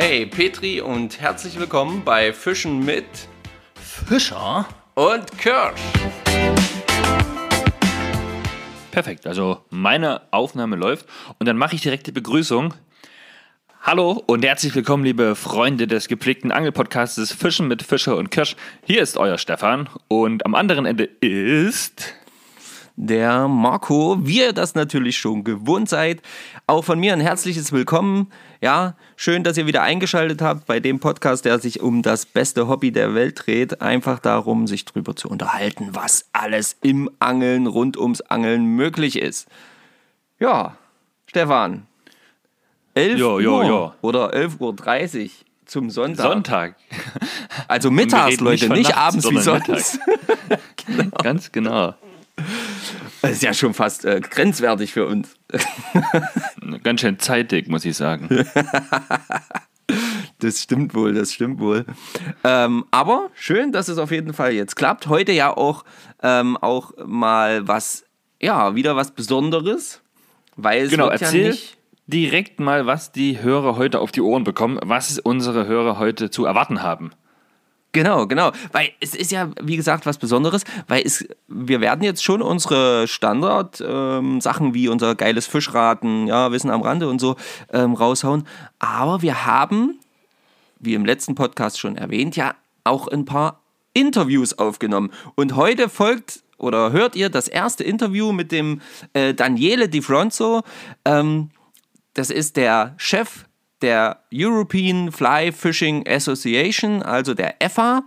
Hey Petri und herzlich willkommen bei Fischen mit Fischer? und Kirsch. Perfekt, also meine Aufnahme läuft und dann mache ich direkt die Begrüßung. Hallo und herzlich willkommen, liebe Freunde des gepflegten Angelpodcasts Fischen mit Fischer und Kirsch. Hier ist euer Stefan und am anderen Ende ist. Der Marco, wie ihr das natürlich schon gewohnt seid. Auch von mir ein herzliches Willkommen. Ja, schön, dass ihr wieder eingeschaltet habt bei dem Podcast, der sich um das beste Hobby der Welt dreht. Einfach darum, sich drüber zu unterhalten, was alles im Angeln, rund ums Angeln möglich ist. Ja, Stefan. 11 Jo, jo, Uhr jo. oder 11.30 Uhr zum Sonntag. Sonntag. Also mittags, Leute, nicht nachts, abends wie sonst. Ganz genau. Das ist ja schon fast äh, grenzwertig für uns. Ganz schön zeitig, muss ich sagen. Das stimmt wohl, das stimmt wohl. Ähm, aber schön, dass es auf jeden Fall jetzt klappt. Heute ja auch, ähm, auch mal was, ja, wieder was Besonderes. Weil es Genau, wird erzähl ja nicht. direkt mal, was die Hörer heute auf die Ohren bekommen, was unsere Hörer heute zu erwarten haben. Genau, genau. Weil es ist ja, wie gesagt, was Besonderes, weil es, wir werden jetzt schon unsere Standard-Sachen wie unser geiles Fischraten, ja, Wissen am Rande und so ähm, raushauen. Aber wir haben, wie im letzten Podcast schon erwähnt, ja auch ein paar Interviews aufgenommen. Und heute folgt oder hört ihr das erste Interview mit dem äh, Daniele Di Fronzo. Ähm, das ist der Chef der European Fly Fishing Association, also der EFA.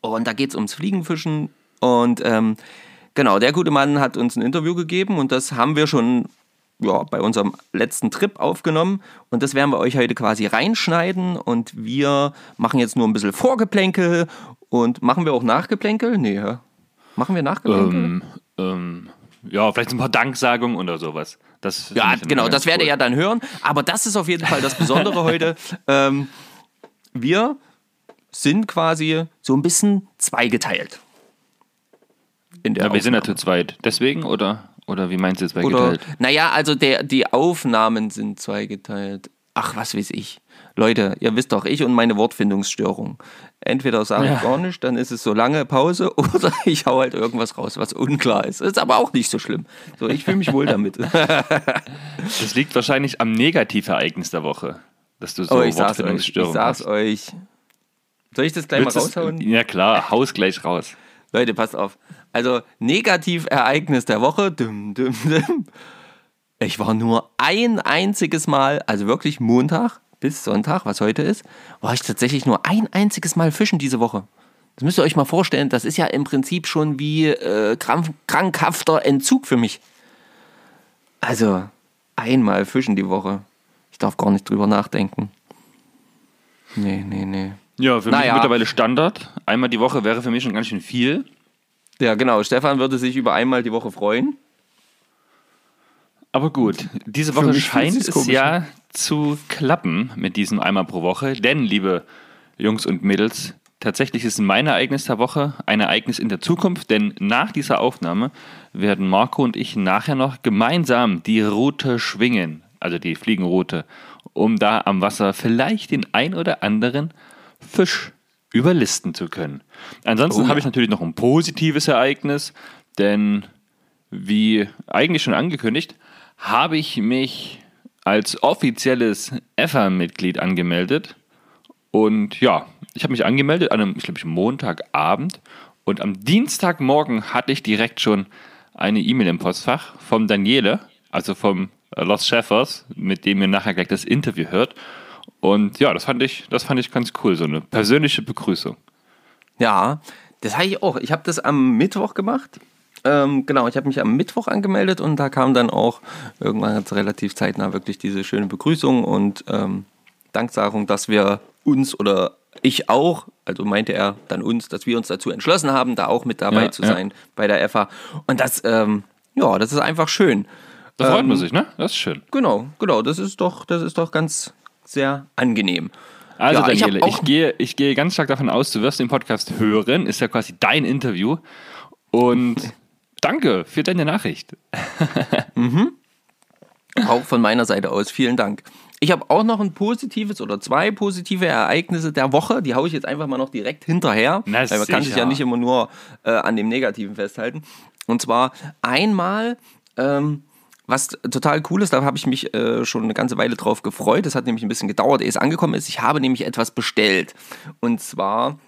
Und da geht es ums Fliegenfischen. Und ähm, genau, der gute Mann hat uns ein Interview gegeben und das haben wir schon ja, bei unserem letzten Trip aufgenommen. Und das werden wir euch heute quasi reinschneiden. Und wir machen jetzt nur ein bisschen Vorgeplänkel. Und machen wir auch Nachgeplänkel? Nee, ja. Machen wir Nachgeplänkel? Ähm, ähm, ja, vielleicht ein paar Danksagungen oder sowas. Das Ja, genau, das werdet cool. ihr ja dann hören. Aber das ist auf jeden Fall das Besondere heute. Ähm, wir sind quasi so ein bisschen zweigeteilt. In der Ja, wir sind ja zu zweit. Deswegen oder, oder wie meinst du jetzt bei Oder, naja, also der, die Aufnahmen sind zweigeteilt. Ach, was weiß ich. Leute, ihr wisst doch, ich und meine Wortfindungsstörung. Entweder sage ich Ja. gar nicht, dann ist es so lange Pause, oder ich hau halt irgendwas raus, was unklar ist. Ist aber auch nicht so schlimm. So, ich fühle mich wohl damit. Das liegt wahrscheinlich am Negativereignis der Woche, dass du so Oh, ich sag's euch. Ich sag's hast. euch. Soll ich das gleich Willst mal raushauen? Ja klar, haus gleich raus. Leute, passt auf. Also, Negativereignis der Woche. Dum, dum, dum. Ich war nur ein einziges Mal, also wirklich Montag bis Sonntag, was heute ist, war ich tatsächlich nur ein einziges Mal fischen diese Woche. Das müsst ihr euch mal vorstellen. Das ist ja im Prinzip schon wie äh, krank, krankhafter Entzug für mich. Also, einmal fischen die Woche. Ich darf gar nicht drüber nachdenken. Nee, nee, nee. Ja, für mich Naja. mittlerweile Standard. Einmal die Woche wäre für mich schon ganz schön viel. Ja, genau. Stefan würde sich über einmal die Woche freuen. Aber gut, diese Woche scheint es komisch ja zu klappen mit diesem einmal pro Woche. Denn, liebe Jungs und Mädels, tatsächlich ist mein Ereignis der Woche ein Ereignis in der Zukunft. Denn nach dieser Aufnahme werden Marco und ich nachher noch gemeinsam die Route schwingen, also die Fliegenroute, um da am Wasser vielleicht den ein oder anderen Fisch überlisten zu können. Ansonsten Oh ja. habe ich natürlich noch ein positives Ereignis, denn wie eigentlich schon angekündigt, habe ich mich als offizielles EFA-Mitglied angemeldet. Und ja, ich habe mich angemeldet an einem, ich glaube, Montagabend. Und am Dienstagmorgen hatte ich direkt schon eine E-Mail im Postfach vom Daniele, also vom Los Chefers, mit dem ihr nachher gleich das Interview hört. Und ja, das fand ich, das fand ich ganz cool, so eine persönliche Begrüßung. Ja, das habe ich auch. Ich habe das am Mittwoch gemacht. Ähm, genau, ich habe mich am Mittwoch angemeldet und da kam dann auch irgendwann ganz relativ zeitnah wirklich diese schöne Begrüßung und ähm, Danksagung, dass wir uns oder ich auch, also meinte er dann uns, dass wir uns dazu entschlossen haben, da auch mit dabei Ja, zu ja. sein bei der FA. Und das, ähm, ja, das ist einfach schön. Da freut Ähm, man sich, ne? Das ist schön. Genau, genau, das ist doch, das ist doch ganz sehr angenehm. Also Ja, ich Daniele, ich, auch- gehe, ich gehe ganz stark davon aus, du wirst den Podcast hören. Ist ja quasi dein Interview. Und danke für deine Nachricht. Auch von meiner Seite aus, vielen Dank. Ich habe auch noch ein positives oder zwei positive Ereignisse der Woche. Die haue ich jetzt einfach mal noch direkt hinterher. Na, weil man kann sich sicher. ja nicht immer nur äh, an dem Negativen festhalten. Und zwar einmal, ähm, was total cool ist, da habe ich mich äh, schon eine ganze Weile drauf gefreut. Das hat nämlich ein bisschen gedauert, ehe es angekommen ist. Ich habe nämlich etwas bestellt. Und zwar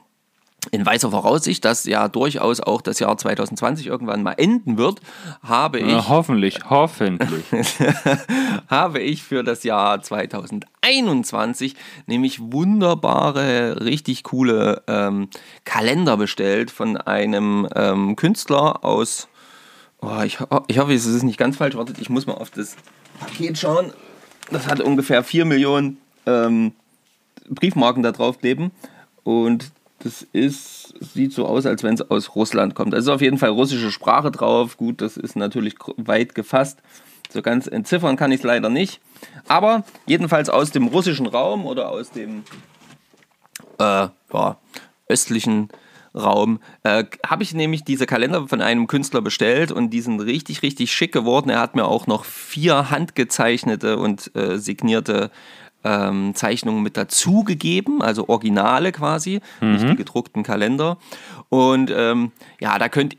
in weißer Voraussicht, dass ja durchaus auch das Jahr 2020 irgendwann mal enden wird, habe ich Ja, hoffentlich, hoffentlich. habe ich für das Jahr 2021 nämlich wunderbare, richtig coole ähm, Kalender bestellt von einem ähm, Künstler aus. Oh, ich, ho- ich hoffe, es ist nicht ganz falsch. Wartet, ich muss mal auf das Paket schauen. Das hat ungefähr 4 Millionen ähm, Briefmarken da drauf kleben. Und das ist, sieht so aus, als wenn es aus Russland kommt. Also ist auf jeden Fall russische Sprache drauf. Gut, das ist natürlich weit gefasst. So ganz entziffern kann ich es leider nicht. Aber jedenfalls aus dem russischen Raum oder aus dem äh, ja, östlichen Raum äh, habe ich nämlich diese Kalender von einem Künstler bestellt und die sind richtig, richtig schick geworden. Er hat mir auch noch vier handgezeichnete und äh, signierte ähm, Zeichnungen mit dazugegeben, also Originale quasi, nicht die gedruckten Kalender. Und ähm, ja, da könnt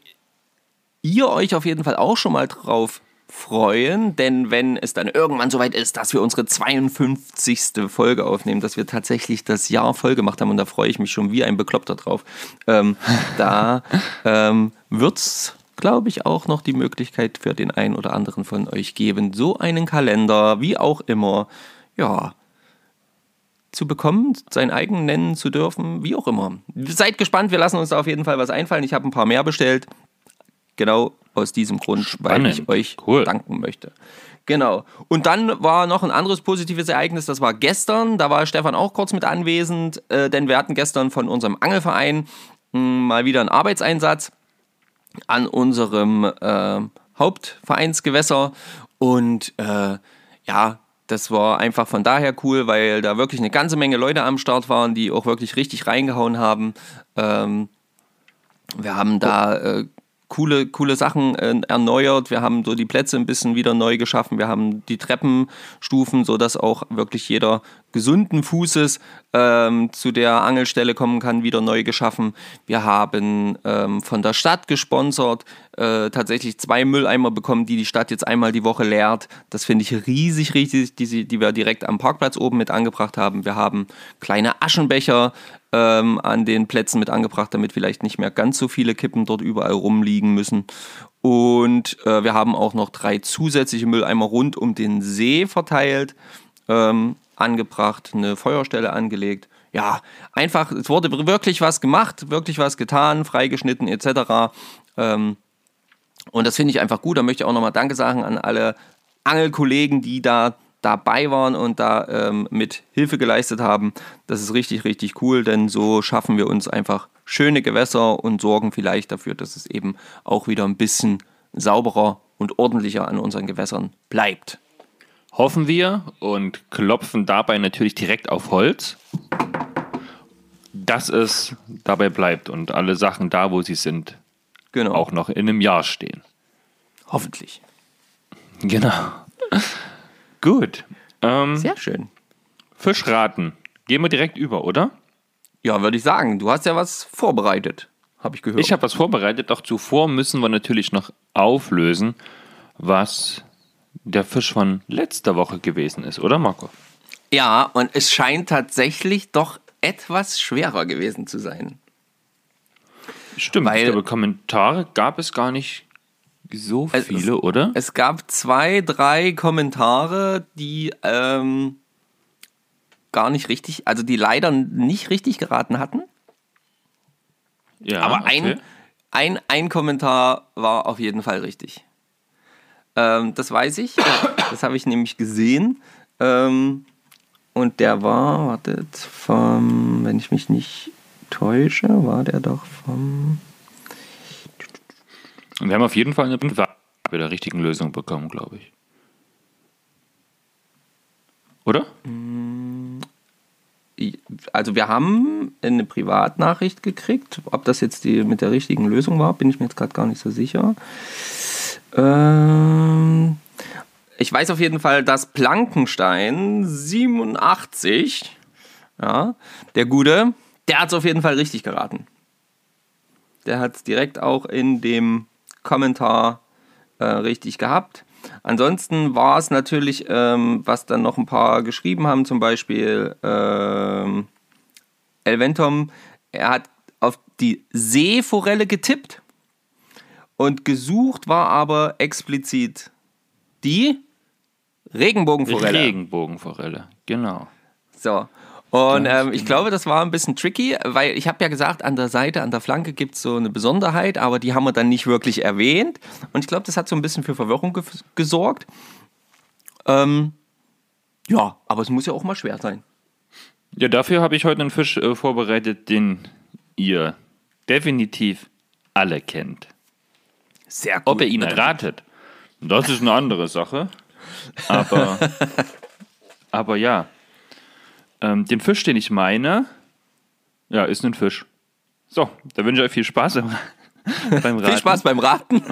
ihr euch auf jeden Fall auch schon mal drauf freuen, denn wenn es dann irgendwann soweit ist, dass wir unsere 52. Folge aufnehmen, dass wir tatsächlich das Jahr voll gemacht haben und da freue ich mich schon wie ein Bekloppter drauf, ähm, da ähm, wird es, glaube ich, auch noch die Möglichkeit für den einen oder anderen von euch geben, so einen Kalender, wie auch immer, ja, zu bekommen, seinen eigenen nennen zu dürfen, wie auch immer. Seid gespannt, wir lassen uns da auf jeden Fall was einfallen. Ich habe ein paar mehr bestellt. Genau aus diesem Grund, weil ich Spannend. euch Cool. danken möchte. Genau. Und dann war noch ein anderes positives Ereignis, das war gestern. Da war Stefan auch kurz mit anwesend, äh, denn wir hatten gestern von unserem Angelverein mh, mal wieder einen Arbeitseinsatz an unserem äh, Hauptvereinsgewässer. Und äh, ja, das war einfach von daher cool, weil da wirklich eine ganze Menge Leute am Start waren, die auch wirklich richtig reingehauen haben. Ähm, wir haben da äh, coole, coole Sachen äh, erneuert. Wir haben so die Plätze ein bisschen wieder neu geschaffen. Wir haben die Treppenstufen, sodass auch wirklich jeder gesunden Fußes ähm, zu der Angelstelle kommen kann, wieder neu geschaffen. Wir haben ähm, von der Stadt gesponsert äh, tatsächlich zwei Mülleimer bekommen, die die Stadt jetzt einmal die Woche leert. Das finde ich riesig, riesig, die, die wir direkt am Parkplatz oben mit angebracht haben. Wir haben kleine Aschenbecher ähm, an den Plätzen mit angebracht, damit vielleicht nicht mehr ganz so viele Kippen dort überall rumliegen müssen. Und äh, wir haben auch noch drei zusätzliche Mülleimer rund um den See verteilt, ähm, angebracht, eine Feuerstelle angelegt. Ja, einfach, es wurde wirklich was gemacht, wirklich was getan, freigeschnitten etc. Ähm, und das finde ich einfach gut. Da möchte ich auch nochmal Danke sagen an alle Angelkollegen, die da dabei waren und da ähm, mit Hilfe geleistet haben. Das ist richtig, richtig cool, denn so schaffen wir uns einfach schöne Gewässer und sorgen vielleicht dafür, dass es eben auch wieder ein bisschen sauberer und ordentlicher an unseren Gewässern bleibt. Hoffen wir und klopfen dabei natürlich direkt auf Holz, dass es dabei bleibt und alle Sachen da, wo sie sind, Genau. auch noch in einem Jahr stehen. Hoffentlich. Genau. Gut. Ähm, Sehr schön. Fischraten. Gehen wir direkt über, oder? Ja, würde ich sagen. Du hast ja was vorbereitet, habe ich gehört. Ich habe was vorbereitet, doch zuvor müssen wir natürlich noch auflösen, was der Fisch von letzter Woche gewesen ist, oder Marco? ja, und es scheint tatsächlich doch etwas schwerer gewesen zu sein. Stimmt, Weil- ich glaube, Kommentare gab es gar nicht so Es- viele, oder? Es gab zwei, drei Kommentare, die ähm, gar nicht richtig, also die leider nicht richtig geraten hatten. ja, Aber okay. ein, ein, ein Kommentar war auf jeden Fall richtig. Ähm, das weiß ich. Das habe ich nämlich gesehen. Ähm, und der war, wartet, vom, wenn ich mich nicht täusche, war der doch vom. Und wir haben auf jeden Fall eine mit der richtigen Lösung bekommen, glaube ich. Oder? Also wir haben eine Privatnachricht gekriegt. Ob das jetzt die mit der richtigen Lösung war, bin ich mir jetzt gerade gar nicht so sicher. Ähm, ich weiß auf jeden Fall, dass Plankenstein 87, ja, der Gute, der hat es auf jeden Fall richtig geraten. Der hat es direkt auch in dem Kommentar äh, richtig gehabt. Ansonsten war es natürlich, ähm, was dann noch ein paar geschrieben haben, zum Beispiel ähm, Elventom, er hat auf die Seeforelle getippt und gesucht war aber explizit die Regenbogenforelle. Regenbogenforelle, genau. So. Und ähm, ich glaube, das war ein bisschen tricky, weil ich habe ja gesagt, an der Seite, an der Flanke gibt es so eine Besonderheit, aber die haben wir dann nicht wirklich erwähnt. Und ich glaube, das hat so ein bisschen für Verwirrung ge gesorgt. Ähm, ja, aber es muss ja auch mal schwer sein. Ja, dafür habe ich heute einen Fisch äh, vorbereitet, den ihr definitiv alle kennt. Sehr gut. Ob ihr ihn erratet, das ist eine andere Sache. Aber, aber ja. Ähm, den Fisch, den ich meine, ja, ist ein Fisch. So, da wünsche ich euch viel Spaß beim Raten. Viel Spaß beim Raten.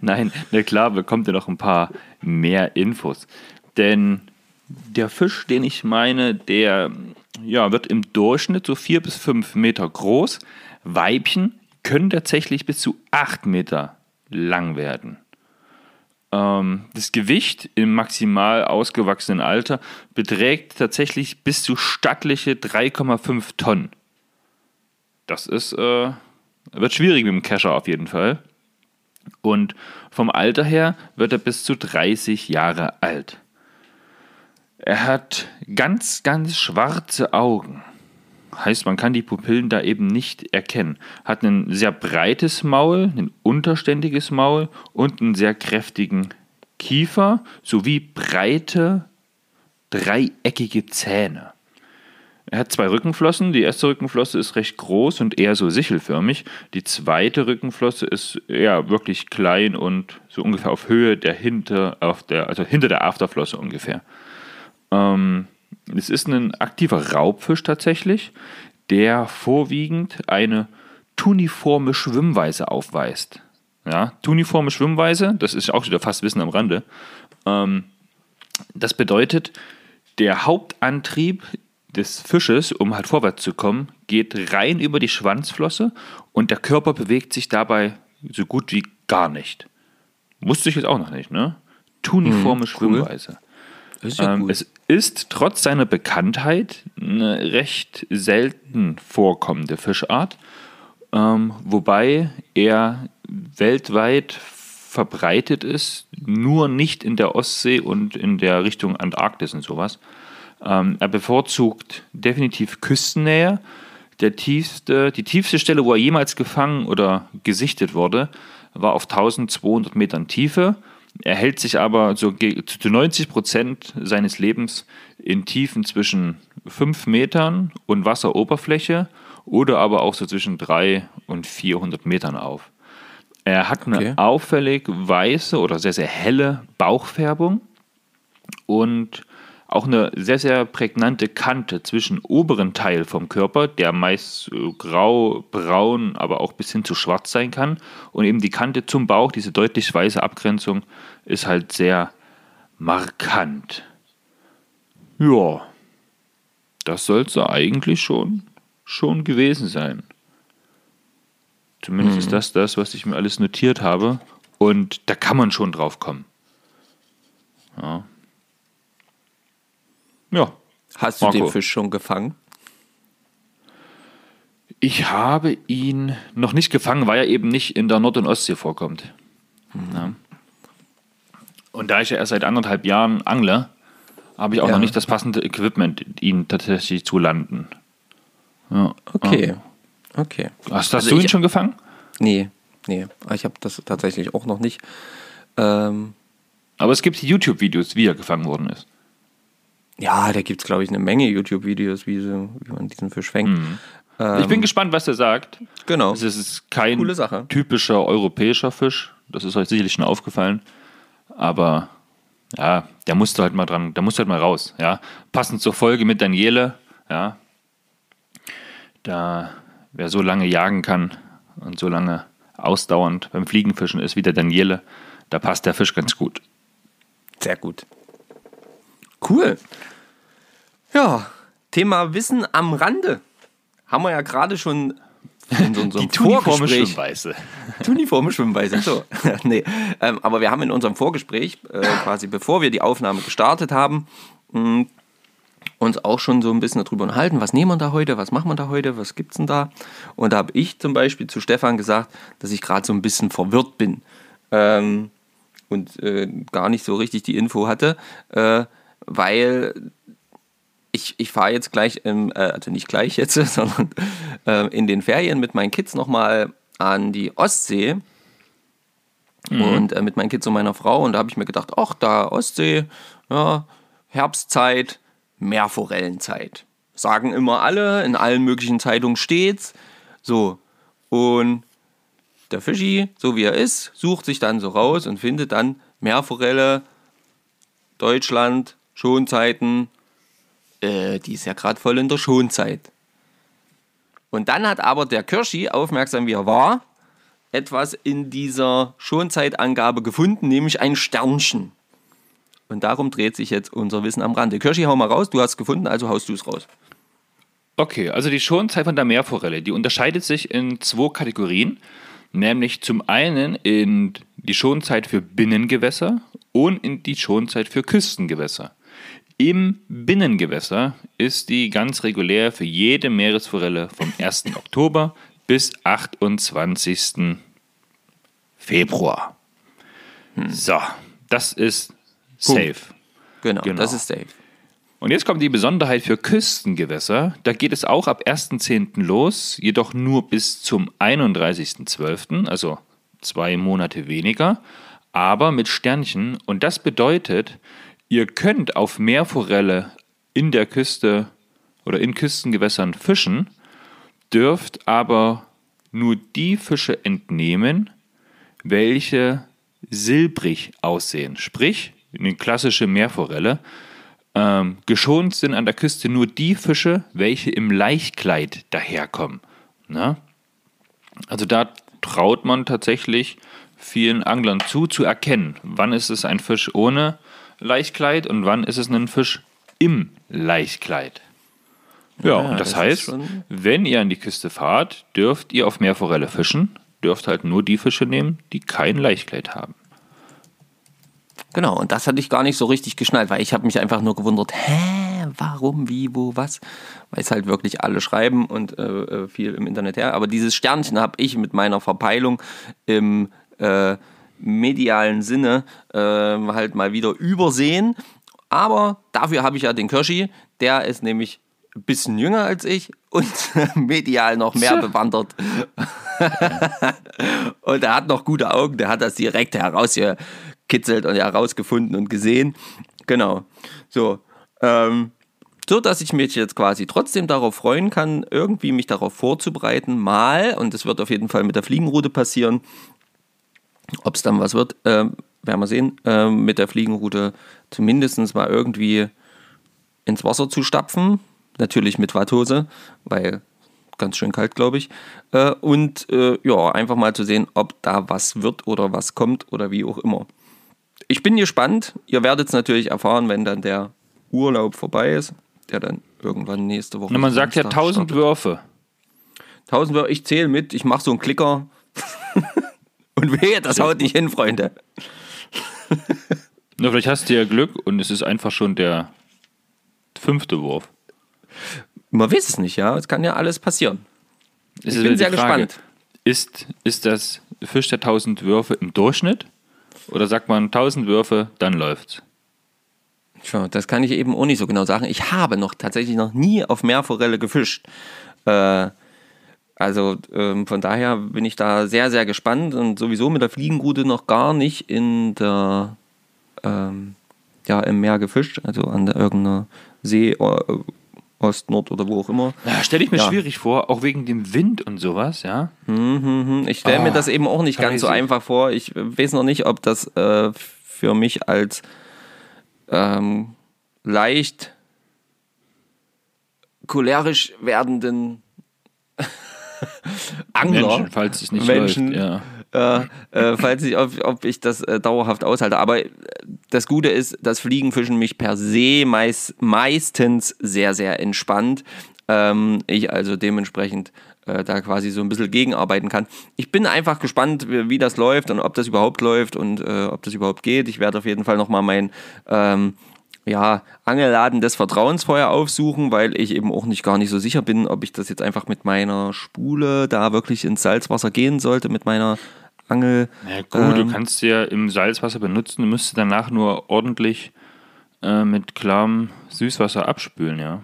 Nein, na klar, bekommt ihr noch ein paar mehr Infos. Denn der Fisch, den ich meine, der ja, wird im Durchschnitt so vier bis fünf Meter groß. Weibchen können tatsächlich bis zu acht Meter lang werden. Ähm, das Gewicht im maximal ausgewachsenen Alter beträgt tatsächlich bis zu stattliche 3,5 Tonnen. Das ist, äh, wird schwierig mit dem Kescher auf jeden Fall. Und vom Alter her wird er bis zu 30 Jahre alt. Er hat ganz, ganz schwarze Augen. Heißt, man kann die Pupillen da eben nicht erkennen. Hat ein sehr breites Maul, ein unterständiges Maul und einen sehr kräftigen Kiefer sowie breite, dreieckige Zähne. Er hat zwei Rückenflossen. Die erste Rückenflosse ist recht groß und eher so sichelförmig. Die zweite Rückenflosse ist eher wirklich klein und so ungefähr auf Höhe der hinter, auf der, also hinter der Afterflosse ungefähr. Ähm, es ist ein aktiver Raubfisch tatsächlich, der vorwiegend eine tuniforme Schwimmweise aufweist. Ja, tuniforme Schwimmweise, das ist auch wieder fast Wissen am Rande. Ähm, das bedeutet, der Hauptantrieb des Fisches, um halt vorwärts zu kommen, geht rein über die Schwanzflosse und der Körper bewegt sich dabei so gut wie gar nicht. Wusste ich jetzt auch noch nicht, ne? Tuniforme hm, Schwimmweise. Cool. Ja ähm, es ist trotz seiner Bekanntheit eine recht selten vorkommende Fischart, ähm, wobei er weltweit verbreitet ist, nur nicht in der Ostsee und in der Richtung Antarktis und sowas. Ähm, er bevorzugt definitiv Küstennähe. Der tiefste, die tiefste Stelle, wo er jemals gefangen oder gesichtet wurde, war auf 1200 Metern Tiefe. Er hält sich aber so zu 90 Prozent seines Lebens in Tiefen zwischen 5 Metern und Wasseroberfläche oder aber auch so zwischen 3 und 400 Metern auf. Er hat okay. eine auffällig weiße oder sehr, sehr helle Bauchfärbung und auch eine sehr, sehr prägnante Kante zwischen oberen Teil vom Körper, der meist grau, braun, aber auch bis hin zu schwarz sein kann. Und eben die Kante zum Bauch, diese deutlich weiße Abgrenzung, ist halt sehr markant. Ja, das soll es eigentlich schon, schon gewesen sein. Zumindest mhm. ist das das, was ich mir alles notiert habe. Und da kann man schon drauf kommen. Ja. Ja. Hast du Marco. den Fisch schon gefangen? Ich habe ihn noch nicht gefangen, weil er eben nicht in der Nord- und Ostsee vorkommt. Mhm. Ja. Und da ich ja erst seit anderthalb Jahren angle, habe ich auch ja. noch nicht das passende Equipment, ihn tatsächlich zu landen. Ja. Okay. Okay. Hast, hast also du ihn schon gefangen? Nee, nee. Ich habe das tatsächlich auch noch nicht. Ähm, Aber es gibt YouTube-Videos, wie er gefangen worden ist. Ja, da gibt es, glaube ich, eine Menge YouTube-Videos, wie, wie, man diesen Fisch fängt. Mhm. Ähm, ich bin gespannt, was er sagt. Genau. Es ist kein typischer europäischer Fisch. Das ist euch sicherlich schon aufgefallen. Aber ja, der musste halt mal dran, der musste halt mal raus. Ja. Passend zur Folge mit Daniele, ja. Da, wer so lange jagen kann und so lange ausdauernd beim Fliegenfischen ist wie der Daniele, Da passt der Fisch ganz gut. Sehr gut. Cool. Ja, Thema Wissen am Rande. Haben wir ja gerade schon in unserem Die Vorgespräch. Schwimmweise. Tuniforme Schwimmweise, so. nee. Ähm, aber wir haben in unserem Vorgespräch, äh, quasi bevor wir die Aufnahme gestartet haben, mh, uns auch schon so ein bisschen darüber unterhalten, was nehmen wir da heute, was machen wir da heute, was gibt's denn da? Und da habe ich zum Beispiel zu Stefan gesagt, dass ich gerade so ein bisschen verwirrt bin ähm, und äh, gar nicht so richtig die Info hatte, äh, weil ich, ich fahre jetzt gleich, im, äh, also nicht gleich jetzt, sondern äh, in den Ferien mit meinen Kids nochmal an die Ostsee und äh, mit meinen Kids und meiner Frau. Und da habe ich mir gedacht, ach, da Ostsee, ja, Herbstzeit, Meerforellenzeit. Sagen immer alle, in allen möglichen Zeitungen steht's. So. Und der Fischi, so wie er ist, sucht sich dann so raus und findet dann Meerforelle, Deutschland, Schonzeiten, äh, die ist ja gerade voll in der Schonzeit. Und dann hat aber der Kirschi, aufmerksam wie er war, etwas in dieser Schonzeitangabe gefunden, nämlich ein Sternchen. Und darum dreht sich jetzt unser Wissen am Rande. Kirschi, hau mal raus, du hast es gefunden, also haust du es raus. Okay, also die Schonzeit von der Meerforelle, die unterscheidet sich in zwei Kategorien, nämlich zum einen in die Schonzeit für Binnengewässer und in die Schonzeit für Küstengewässer. Im Binnengewässer ist die ganz regulär für jede Meeresforelle vom 1. Oktober bis 28. Februar. So, das ist safe. Genau, Genau. das ist safe. Und jetzt kommt die Besonderheit für Küstengewässer. Da geht es auch ab 1.10. los, jedoch nur bis zum 31.12., also zwei Monate weniger, aber mit Sternchen. Und das bedeutet, ihr könnt auf Meerforelle in der Küste oder in Küstengewässern fischen, dürft aber nur die Fische entnehmen, welche silbrig aussehen. Sprich, eine klassische Meerforelle. Ähm, geschont sind an der Küste nur die Fische, welche im Laichkleid daherkommen. Ne? Also da traut man tatsächlich vielen Anglern zu, zu erkennen, wann ist es ein Fisch ohne Laichkleid und wann ist es ein Fisch im Laichkleid. Ja, Ja, und das, das heißt, wenn ihr an die Küste fahrt, dürft ihr auf Meerforelle fischen, dürft halt nur die Fische nehmen, die kein Laichkleid haben. Genau, und das hatte ich gar nicht so richtig geschnallt, weil ich habe mich einfach nur gewundert, hä, warum, wie, wo, was, weil es halt wirklich alle schreiben und äh, äh, viel im Internet her. Aber dieses Sternchen habe ich mit meiner Verpeilung im äh, medialen Sinne äh, halt mal wieder übersehen. Aber dafür habe ich ja den Kirschi, der ist nämlich ein bisschen jünger als ich und medial noch mehr Tja. bewandert. Und er hat noch gute Augen, der hat das direkt herausgekitzelt und herausgefunden und gesehen. Genau. So. Ähm, so dass ich mich jetzt quasi trotzdem darauf freuen kann, irgendwie mich darauf vorzubereiten, mal, und das wird auf jeden Fall mit der Fliegenroute passieren, ob es dann was wird, ähm, werden wir sehen, ähm, mit der Fliegenroute zumindest mal irgendwie ins Wasser zu stapfen. Natürlich mit Watthose, weil ganz schön kalt, glaube ich. Äh, und äh, ja, einfach mal zu sehen, ob da was wird oder was kommt oder wie auch immer. Ich bin gespannt. Ihr werdet es natürlich erfahren, wenn dann der Urlaub vorbei ist, der dann irgendwann nächste Woche. Und man sagt ja Samstag 1000 startet. Würfe. 1000 Würfe, ich zähle mit, ich mache so einen Klicker. und wehe, das haut nicht hin, Freunde. Na, vielleicht hast du ja Glück und es ist einfach schon der fünfte Wurf. Man weiß es nicht, ja. Es kann ja alles passieren. Ich ist bin sehr Frage, gespannt. Ist, ist das Fisch der 1000 Würfe im Durchschnitt? Oder sagt man 1000 Würfe, dann läuft's? Tja, das kann ich eben auch nicht so genau sagen. Ich habe noch tatsächlich noch nie auf Meerforelle gefischt. Äh, also ähm, von daher bin ich da sehr, sehr gespannt und sowieso mit der Fliegenrute noch gar nicht in der, ähm, ja, im Meer gefischt, also an der, irgendeiner See, äh, Ost, Nord oder wo auch immer. Na, stelle ich mir Ja. schwierig vor, auch wegen dem Wind und sowas, ja? Mhm, Ich stelle mir Ah, das eben auch nicht ganz so einfach vor. Ich weiß noch nicht, ob das äh, für mich als ähm, leicht cholerisch werdenden Angler Menschen, falls es nicht Menschen, läuft, ja. Ja, äh, falls ich, ob, ob ich das äh, dauerhaft aushalte. Aber äh, das Gute ist, das Fliegenfischen mich per se meist, meistens sehr, sehr entspannt. Ähm, ich also dementsprechend äh, da quasi so ein bisschen gegenarbeiten kann. Ich bin einfach gespannt, wie, wie das läuft und ob das überhaupt läuft und äh, ob das überhaupt geht. Ich werde auf jeden Fall nochmal mein ähm, ja, Angelladen des Vertrauens vorher aufsuchen, weil ich eben auch nicht gar nicht so sicher bin, ob ich das jetzt einfach mit meiner Spule da wirklich ins Salzwasser gehen sollte, mit meiner Angel. Ja, gut, ähm, du kannst ja im Salzwasser benutzen, du müsstest danach nur ordentlich äh, mit klarem Süßwasser abspülen, ja.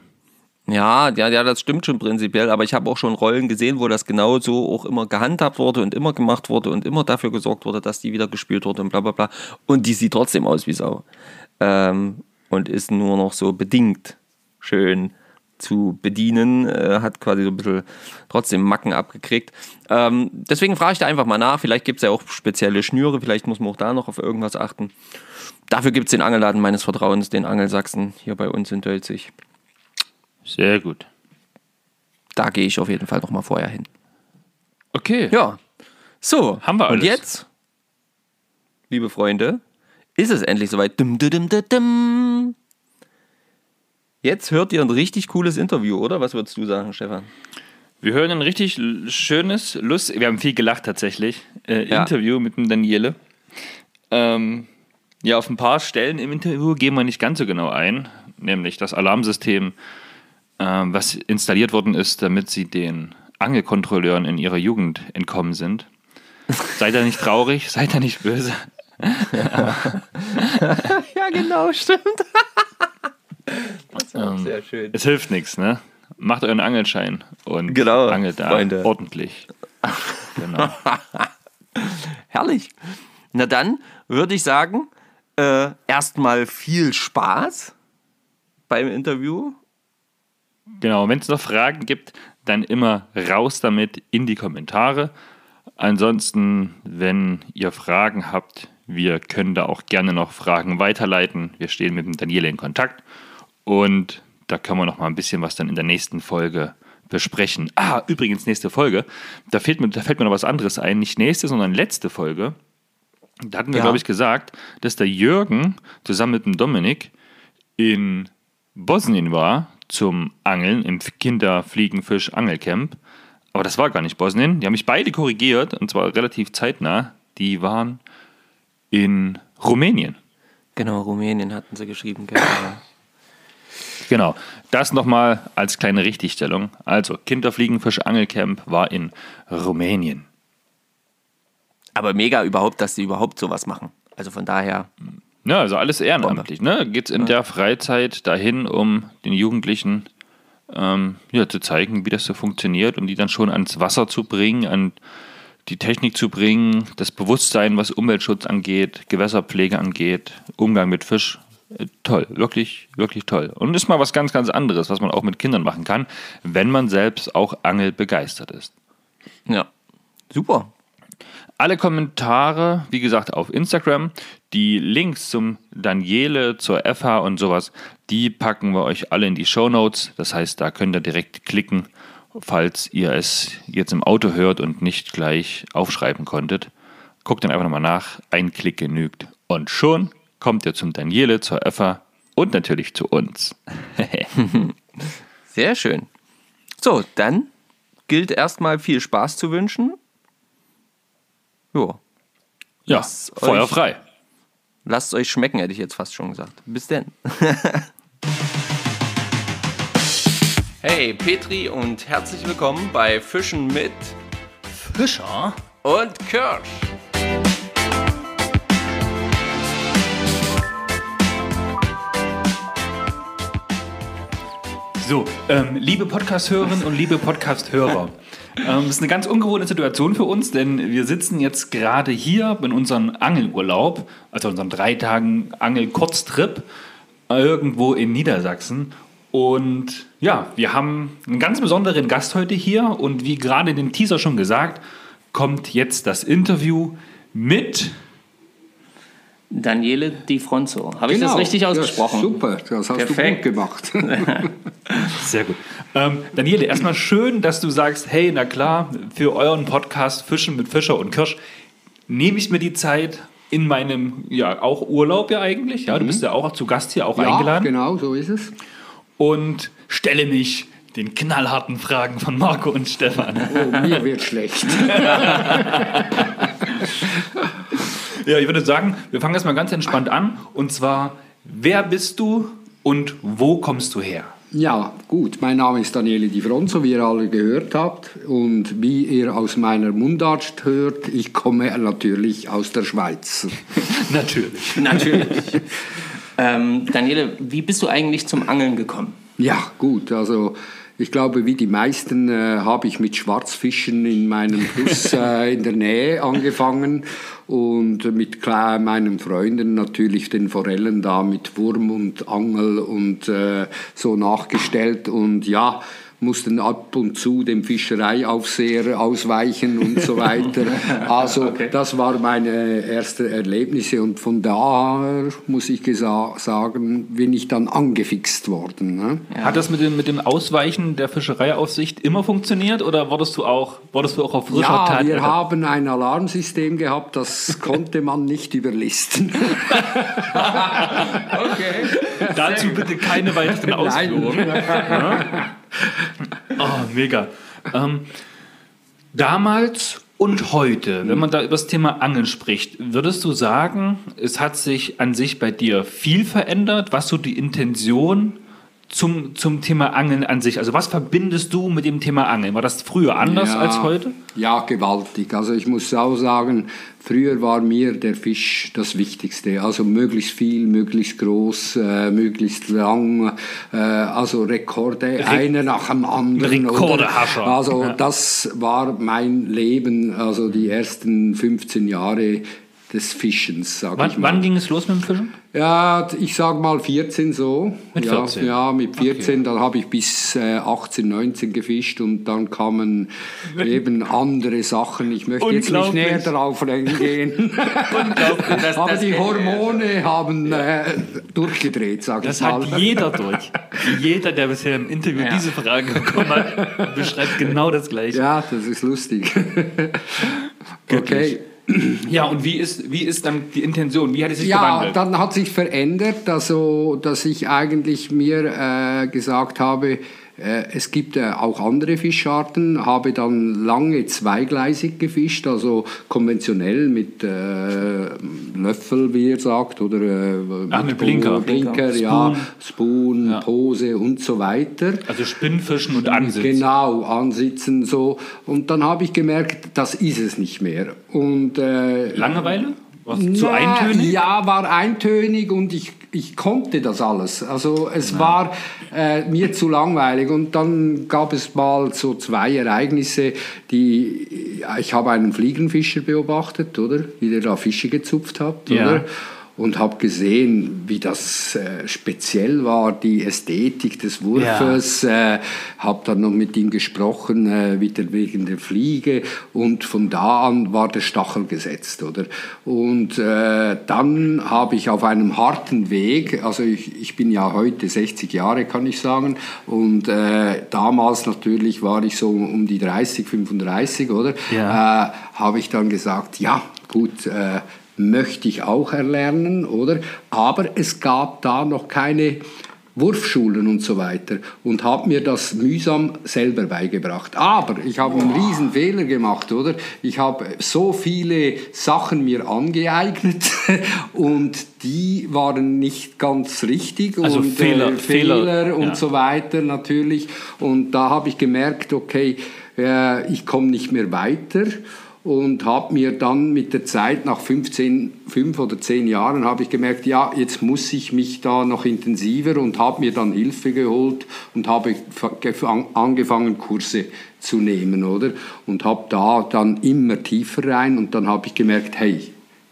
Ja, ja, ja, das stimmt schon prinzipiell, aber ich habe auch schon Rollen gesehen, wo das genau so auch immer gehandhabt wurde und immer gemacht wurde und immer dafür gesorgt wurde, dass die wieder gespült wurde und bla bla bla. Und die sieht trotzdem aus wie Sau. Ähm, und ist nur noch so bedingt schön zu bedienen, äh, hat quasi so ein bisschen trotzdem Macken abgekriegt. Ähm, deswegen frage ich da einfach mal nach. Vielleicht gibt es ja auch spezielle Schnüre, vielleicht muss man auch da noch auf irgendwas achten. Dafür gibt es den Angelladen meines Vertrauens, den Angelsachsen, hier bei uns in Dölzig. Sehr gut. Da gehe ich auf jeden Fall noch mal vorher hin. Okay. Ja. So, haben wir alles. Und jetzt, liebe Freunde, ist es endlich soweit. Dum, dum, dum. Jetzt hört ihr ein richtig cooles Interview, oder? Was würdest du sagen, Stefan? Wir hören ein richtig schönes, Lust, wir haben viel gelacht tatsächlich, äh, ja. Interview mit dem Daniele. Ähm, ja, auf ein paar Stellen im Interview gehen wir nicht ganz so genau ein, nämlich das Alarmsystem, äh, was installiert worden ist, damit sie den Angelkontrolleuren in ihrer Jugend entkommen sind. seid ihr nicht traurig, seid ihr nicht böse. ja, genau, stimmt. das ist ähm, sehr schön. Es hilft nichts, ne? Macht euren Angelschein und genau, angelt da Freunde. ordentlich. Genau. Herrlich. Na dann würde ich sagen, äh, erstmal viel Spaß beim Interview. Genau, wenn es noch Fragen gibt, dann immer raus damit in die Kommentare. Ansonsten, wenn ihr Fragen habt, wir können da auch gerne noch Fragen weiterleiten. Wir stehen mit dem Daniele in Kontakt und da können wir noch mal ein bisschen was dann in der nächsten Folge besprechen. Ah, übrigens nächste Folge. Da, fehlt mir, da fällt mir noch was anderes ein. Nicht nächste, sondern letzte Folge. Da hatten wir, ja. glaube ich, gesagt, dass der Jürgen zusammen mit dem Dominik in Bosnien war zum Angeln im Kinderfliegenfisch-Angelcamp. Aber das war gar nicht Bosnien. Die haben mich beide korrigiert und zwar relativ zeitnah. Die waren in Rumänien. Genau, Rumänien hatten sie geschrieben. Genau, das nochmal als kleine Richtigstellung. Also, Kinderfliegenfisch Angelcamp war in Rumänien. Aber mega überhaupt, dass sie überhaupt sowas machen. Also von daher. Ja, also alles ehrenamtlich. Ne? Geht es in ja. der Freizeit dahin, um den Jugendlichen ähm, ja, zu zeigen, wie das so funktioniert und die dann schon ans Wasser zu bringen, an die Technik zu bringen, das Bewusstsein, was Umweltschutz angeht, Gewässerpflege angeht, Umgang mit Fisch. Äh, toll, wirklich, wirklich toll. Und ist mal was ganz, ganz anderes, was man auch mit Kindern machen kann, wenn man selbst auch angelbegeistert ist. Ja, super. Alle Kommentare, wie gesagt, auf Instagram. Die Links zum Daniele, zur FH und sowas, die packen wir euch alle in die Show Notes. Das heißt, da könnt ihr direkt klicken falls ihr es jetzt im Auto hört und nicht gleich aufschreiben konntet. Guckt dann einfach nochmal nach, ein Klick genügt. Und schon kommt ihr zum Daniele, zur Effa und natürlich zu uns. Sehr schön. So, dann gilt erstmal viel Spaß zu wünschen. Jo. Ja, Feuer frei. Lasst es euch schmecken, hätte ich jetzt fast schon gesagt. Bis denn. Hey Petri und herzlich willkommen bei Fischen mit Fischer und Kirsch. So, ähm, liebe Podcast-Hörerinnen und liebe Podcast-Hörer. ähm, das ist eine ganz ungewohnte Situation für uns, denn wir sitzen jetzt gerade hier in unserem Angelurlaub, also unserem drei Tagen Angel-Kurztrip, irgendwo in Niedersachsen. Und ja, wir haben einen ganz besonderen Gast heute hier und wie gerade in dem Teaser schon gesagt, kommt jetzt das Interview mit Daniele Di Fronzo. Habe genau. ich das genau. richtig ausgesprochen? Ja, super, das hast Perfekt. du gut gemacht. Sehr gut. Ähm, Daniele, erstmal schön, dass du sagst, hey, na klar, für euren Podcast Fischen mit Fischer und Kirsch nehme ich mir die Zeit in meinem, ja, auch Urlaub ja eigentlich. Ja, du bist ja auch zu Gast hier, auch ja, eingeladen. genau, so ist es. Und stelle mich den knallharten Fragen von Marco und Stefan. Oh, mir wird schlecht. ja, ich würde sagen, wir fangen erstmal ganz entspannt an. Und zwar, wer bist du und wo kommst du her? Ja, gut. Mein Name ist Daniele Di Fronzo, wie ihr alle gehört habt. Und wie ihr aus meiner Mundart hört, ich komme natürlich aus der Schweiz. natürlich. Natürlich. ähm, Daniele, wie bist du eigentlich zum Angeln gekommen? Ja, gut. Also ich glaube, wie die meisten äh, habe ich mit Schwarzfischen in meinem Fluss äh, in der Nähe angefangen und mit klar, meinen Freunden natürlich den Forellen da mit Wurm und Angel und äh, so nachgestellt und ja, mussten ab und zu dem Fischereiaufseher ausweichen und so weiter. Also okay. das war meine erste Erlebnisse und von daher muss ich sagen, bin ich dann angefixt worden. Ne? Ja. Hat das mit dem, mit dem Ausweichen der Fischereiaufsicht immer funktioniert oder wurdest du auch, wurdest du auch auf frischer ja, Tat? wir haben ein Alarmsystem gehabt, das konnte man nicht überlisten. okay. Dazu bitte keine weiteren Ausführungen. oh, mega. Ähm, damals und heute, wenn man da über das Thema Angeln spricht, würdest du sagen, es hat sich an sich bei dir viel verändert, was so die Intention zum, zum Thema Angeln an sich? Also was verbindest du mit dem Thema Angeln? War das früher anders ja, als heute? Ja, gewaltig. Also ich muss auch sagen, früher war mir der Fisch das Wichtigste. Also möglichst viel, möglichst groß, äh, möglichst lang. Äh, also Rekorde, Re einer nach dem anderen. Rekordehascher. Also ja. das war mein Leben, also die ersten 15 Jahre des Fischens, sag wann, ich mal. Wann ging es los mit dem Fischen? Ja, ich sag mal 14 so. Mit 14? Ja, ja mit 14, okay. dann habe ich bis äh, 18, 19 gefischt und dann kamen eben andere Sachen. Ich möchte jetzt nicht näher darauf eingehen. das, Aber das die Hormone haben äh, durchgedreht, sag das ich mal. Das hat jeder durch. Jeder, der bisher im Interview ja. diese Frage bekommen hat, beschreibt genau das Gleiche. Ja, das ist lustig. okay. Ja, und wie ist, wie ist dann die Intention? Wie hat es sich ja, gewandelt? Ja, dann hat sich verändert, also dass ich eigentlich mir äh, gesagt habe, es gibt äh, auch andere Fischarten, habe dann lange zweigleisig gefischt, also konventionell mit äh, Löffel, wie ihr sagt, oder äh, Ach, mit Blinker. Blinker, Spoon. ja, Spoon, ja. Pose und so weiter. Also Spinnfischen und Ansitzen. Genau, Ansitzen so. Und dann habe ich gemerkt, das ist es nicht mehr. Und, äh, Langeweile? Was, zu eintönig? Ja, war eintönig und ich, ich konnte das alles. Also es ja. war äh, mir zu langweilig. Und dann gab es mal so zwei Ereignisse, die ich habe einen Fliegenfischer beobachtet, oder? Wie der da Fische gezupft hat, ja. oder? Und habe gesehen, wie das äh, speziell war, die Ästhetik des Wurfes. Ja. Äh, habe dann noch mit ihm gesprochen, äh, wieder wegen der Fliege und von da an war der Stachel gesetzt, oder? Und äh, dann habe ich auf einem harten Weg, also ich, ich bin ja heute 60 Jahre, kann ich sagen, und äh, damals natürlich war ich so um die 30, 35, oder? Ja. Äh, habe ich dann gesagt, ja, gut, äh, möchte ich auch erlernen, oder? Aber es gab da noch keine Wurfschulen und so weiter und habe mir das mühsam selber beigebracht. Aber ich habe einen riesen Fehler gemacht, oder? Ich habe so viele Sachen mir angeeignet und die waren nicht ganz richtig also und Fehler, äh, Fehler, Fehler und ja. so weiter natürlich. Und da habe ich gemerkt, okay, äh, ich komme nicht mehr weiter und habe mir dann mit der Zeit, nach 15, 5 oder 10 Jahren, habe ich gemerkt, ja, jetzt muss ich mich da noch intensiver und habe mir dann Hilfe geholt und habe angefangen, Kurse zu nehmen, oder? Und habe da dann immer tiefer rein und dann habe ich gemerkt, hey,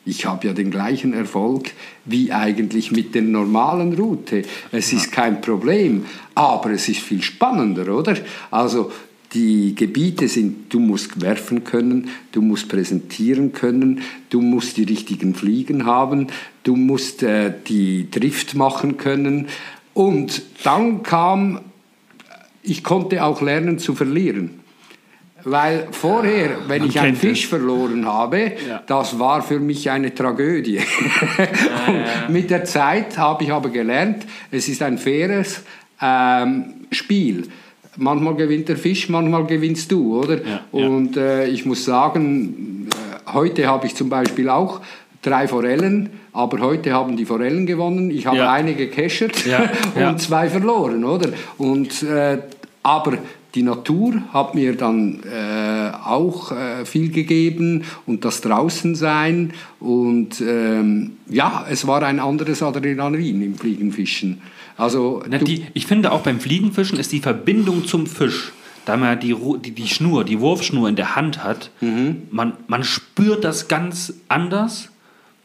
ich habe ja den gleichen Erfolg wie eigentlich mit der normalen Route. Es ist kein Problem, aber es ist viel spannender, oder? Also die Gebiete sind, du musst werfen können, du musst präsentieren können, du musst die richtigen Fliegen haben, du musst äh, die Drift machen können. Und dann kam, ich konnte auch lernen zu verlieren. Weil vorher, wenn Man ich einen. Fisch verloren habe, Ja. das war für mich eine Tragödie. Und mit der Zeit habe ich aber gelernt, es ist ein faires ähm, Spiel. Manchmal gewinnt der Fisch, manchmal gewinnst du, oder? Ja. Und äh, ich muss sagen, äh, heute habe ich zum Beispiel auch drei Forellen, aber heute haben die Forellen gewonnen. Ich habe Ja. eine gecashert Ja, und ja. zwei verloren, oder? Und, äh, aber die Natur hat mir dann äh, auch äh, viel gegeben und das Draußensein und ähm, ja, es war ein anderes Adrenalin im Fliegenfischen. Also Na, die, ich finde auch beim Fliegenfischen ist die Verbindung zum Fisch, da man die, die, die Schnur, die Wurfschnur in der Hand hat, Mhm. man, man spürt das ganz anders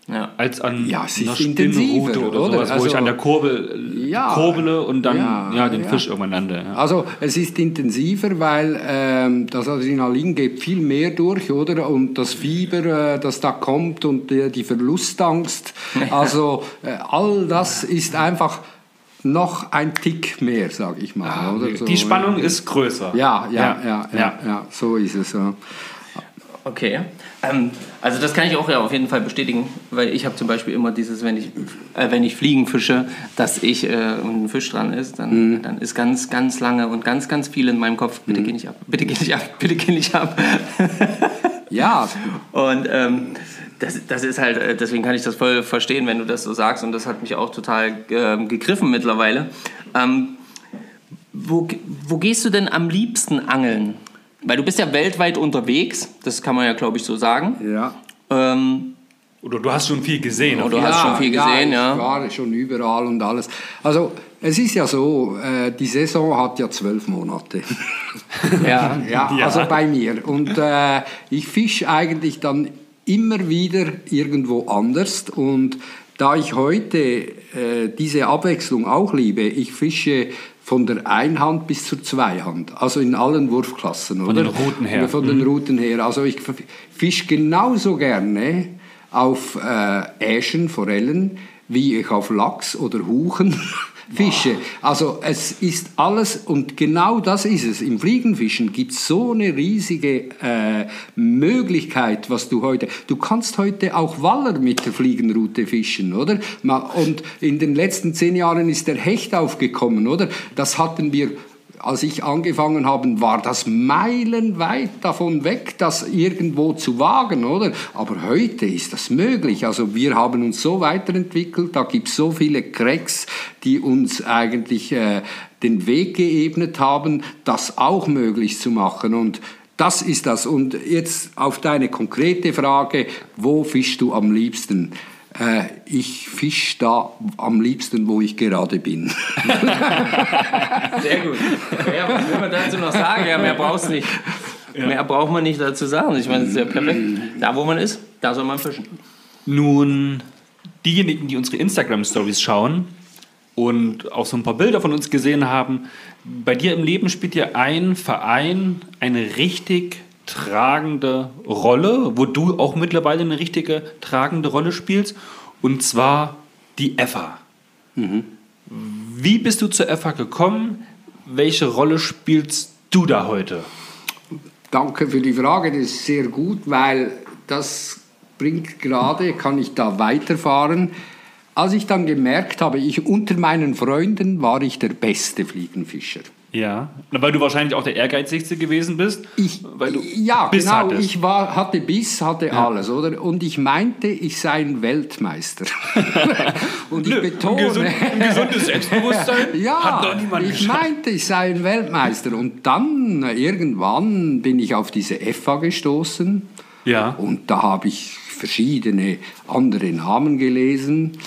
Ja. als an Ja, einer Spinnrute oder, oder? sowas, wo ich Also- an der Kurbel Ja, kurbele und dann ja, ja, den ja. Fisch irgendwann lande. Also es ist intensiver, weil ähm, das Adrenalin geht viel mehr durch, oder? Und das Fieber, äh, das da kommt und äh, die Verlustangst. Also äh, all das ist einfach noch ein Tick mehr, sage ich mal. oder? So, die Spannung ist größer. Ja, ja, ja, ja, ja, so ist es. Ja. Okay. Ähm, also das kann ich auch ja auf jeden Fall bestätigen, weil ich habe zum Beispiel immer dieses, wenn ich, äh, wenn ich Fliegen fische, dass ich äh, und ein Fisch dran ist, dann, dann ist ganz, ganz lange und ganz, ganz viel in meinem Kopf, bitte geh nicht ab, bitte geh nicht ab, bitte geh nicht ab. ja, Und ähm, das, das ist halt, äh, deswegen kann ich das voll verstehen, wenn du das so sagst. Und das hat mich auch total ähm, gegriffen mittlerweile. Ähm, wo, wo gehst du denn am liebsten angeln? Weil du bist ja weltweit unterwegs, das kann man ja, glaube ich, so sagen. ja. Ähm, Oder du hast schon viel gesehen. Oder- Du hast schon viel gesehen, ja. Ich war schon überall und alles. Also es ist ja so, äh, die Saison hat ja zwölf Monate. ja. Ja, Ja. also bei mir. Und äh, ich fische eigentlich dann immer wieder irgendwo anders. Und da ich heute äh, diese Abwechslung auch liebe, ich fische von der Einhand bis zur Zweihand, also in allen Wurfklassen, oder? den Routen her. Von den Routen her. Also ich fische genauso gerne auf äh, Äschen, Forellen, wie ich auf Lachs oder Huchen fische. Also es ist alles, und genau das ist es. Im Fliegenfischen gibt es so eine riesige äh, Möglichkeit, was du heute... Du kannst heute auch Waller mit der Fliegenroute fischen, oder? Und in den letzten zehn Jahren ist der Hecht aufgekommen, oder? Das hatten wir als ich angefangen habe, war das meilenweit davon weg, das irgendwo zu wagen, oder? Aber heute ist das möglich. Also wir haben uns so weiterentwickelt, da gibt es so viele Cracks, die uns eigentlich äh, den Weg geebnet haben, das auch möglich zu machen. Und das ist das. Und jetzt auf deine konkrete Frage, wo fischst du am liebsten? Äh, ich fisch da am liebsten, wo ich gerade bin. Sehr gut. Ja, was will man dazu noch sagen? Ja, mehr brauchst nicht. Mehr braucht man nicht dazu sagen. Ich meine, das ist ja perfekt. Da, wo man ist, da soll man fischen. Nun, diejenigen, die unsere Instagram-Stories schauen und auch so ein paar Bilder von uns gesehen haben, bei dir im Leben spielt ja ein Verein eine richtig tragende Rolle, wo du auch mittlerweile eine richtige tragende Rolle spielst, und zwar die EFA. Wie bist du zur EFA gekommen? Welche Rolle spielst du da heute? Danke für die Frage, das ist sehr gut, weil das bringt gerade, kann ich da weiterfahren. Als ich dann gemerkt habe, ich unter meinen Freunden war ich der beste Fliegenfischer. Ja, weil du wahrscheinlich auch der Ehrgeizigste gewesen bist. Ich, weil du ja, Biss genau. hattest. Ich war, hatte Biss, hatte alles, oder? Und ich meinte, ich sei ein Weltmeister. Und ich Nö, betone, Ein, gesund, ein gesundes Selbstbewusstsein Ja, hat noch niemand ich geschafft. meinte, ich sei ein Weltmeister. Und dann, irgendwann, bin ich auf diese EFA gestoßen. Ja. Und da habe ich verschiedene andere Namen gelesen.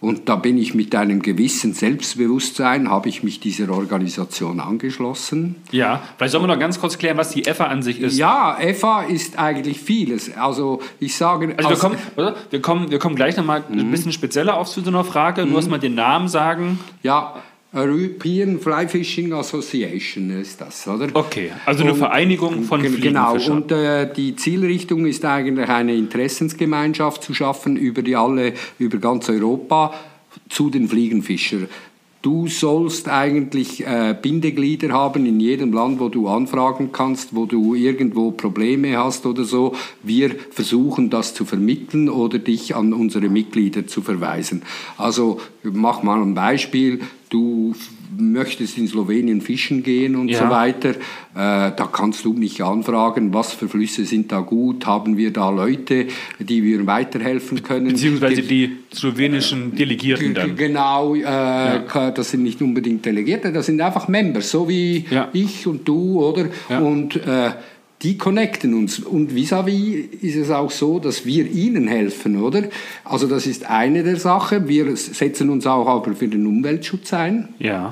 Und da bin ich mit einem gewissen Selbstbewusstsein, habe ich mich dieser Organisation angeschlossen. Ja, vielleicht sollen wir noch ganz kurz klären, was die EFA an sich ist. Ja, EFA ist eigentlich vieles. Also ich sage... Also wir als- kommen, oder? wir kommen, wir kommen gleich nochmal Mhm. ein bisschen spezieller auf zu so einer Frage. Du hast mal den Namen sagen. Ja, European Fly Fishing Association ist das, oder? Okay, also eine Und- Vereinigung von Ge- Genau, und äh, die Zielrichtung ist eigentlich eine Interessensgemeinschaft zu schaffen über die alle, über ganz Europa zu den Fliegenfischern. Du sollst eigentlich äh, Bindeglieder haben in jedem Land, wo du anfragen kannst, wo du irgendwo Probleme hast oder so. Wir versuchen das zu vermitteln oder dich an unsere Mitglieder zu verweisen. Also mach mal ein Beispiel. Du möchtest in Slowenien fischen gehen und Ja. so weiter, äh, da kannst du mich anfragen, was für Flüsse sind da gut, haben wir da Leute, die wir weiterhelfen können. Beziehungsweise die slowenischen Delegierten dann. Genau, äh, ka- das sind nicht unbedingt Delegierte, das sind einfach Members, so wie Ja. ich und du, oder? Ja. Und äh, die connecten uns. Und vis-à-vis ist es auch so, dass wir ihnen helfen, oder? Also das ist eine der Sachen. Wir setzen uns auch aber für den Umweltschutz ein. Ja.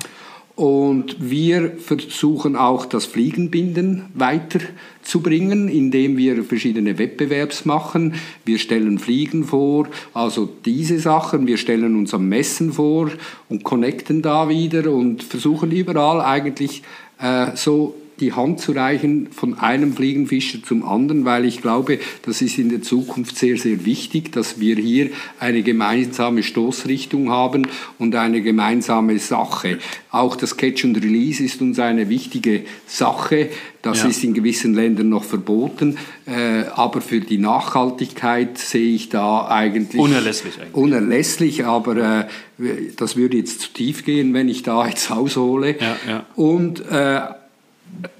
Und wir versuchen auch das Fliegenbinden weiterzubringen, indem wir verschiedene Wettbewerbs machen. Wir stellen Fliegen vor, also diese Sachen. Wir stellen uns am Messen vor und connecten da wieder und versuchen überall eigentlich äh, so die Hand zu reichen von einem Fliegenfischer zum anderen, weil ich glaube, das ist in der Zukunft sehr, sehr wichtig, dass wir hier eine gemeinsame Stoßrichtung haben und eine gemeinsame Sache. Auch das Catch and Release ist uns eine wichtige Sache. Das Ja. ist in gewissen Ländern noch verboten, äh, aber für die Nachhaltigkeit sehe ich da eigentlich Unerlässlich eigentlich. unerlässlich, aber äh, das würde jetzt zu tief gehen, wenn ich da jetzt aushole. Ja, ja. Und äh,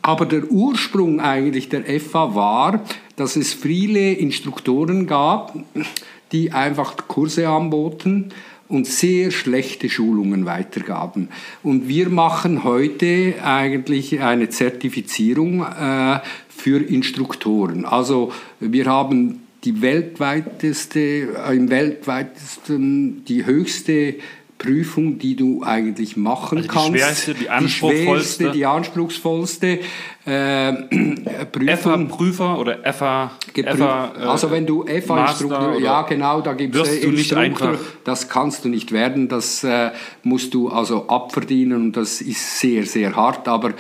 aber der Ursprung eigentlich der FA war, dass es viele Instruktoren gab, die einfach Kurse anboten und sehr schlechte Schulungen weitergaben. Und wir machen heute eigentlich eine Zertifizierung äh, für Instruktoren. Also wir haben die weltweiteste, äh, im weltweitesten, die höchste Prüfung, die du eigentlich machen Also die kannst. schwerste, die anspruchsvollste. schwerste, die anspruchsvollste äh, Prüfung. EFA-Prüfer oder EFA, Geprüft. EFA äh, also wenn du FA-Instruktor, ja genau, da gibt es einfach- das kannst du nicht werden, das äh, musst du also abverdienen und das ist sehr, sehr hart, aber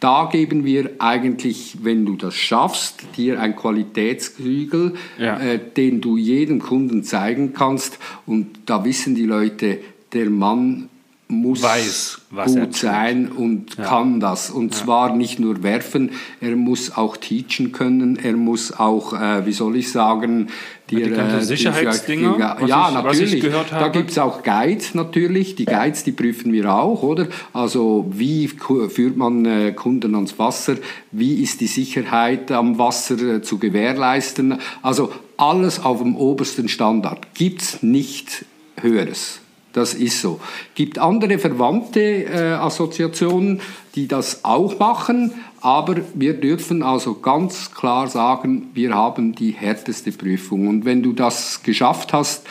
da geben wir eigentlich, wenn du das schaffst, dir ein Qualitätshügel, Ja. äh, den du jedem Kunden zeigen kannst und da wissen die Leute, der Mann muss Weiß, was gut sein und kann das. Und zwar nicht nur werfen, er muss auch teachen können, er muss auch, äh, wie soll ich sagen, die, die äh, die- Sicherheitsdinger, ja, was ja ich- natürlich. Da gibt es auch Guides natürlich. Die Guides, die prüfen wir auch, oder? Also wie führt man äh, Kunden ans Wasser? Wie ist die Sicherheit am Wasser äh, zu gewährleisten? Also alles auf dem obersten Standard. Gibt es nicht Höheres. Das ist so. Gibt andere verwandte äh, Assoziationen, die das auch machen, aber wir dürfen also ganz klar sagen, wir haben die härteste Prüfung. Und wenn du das geschafft hast,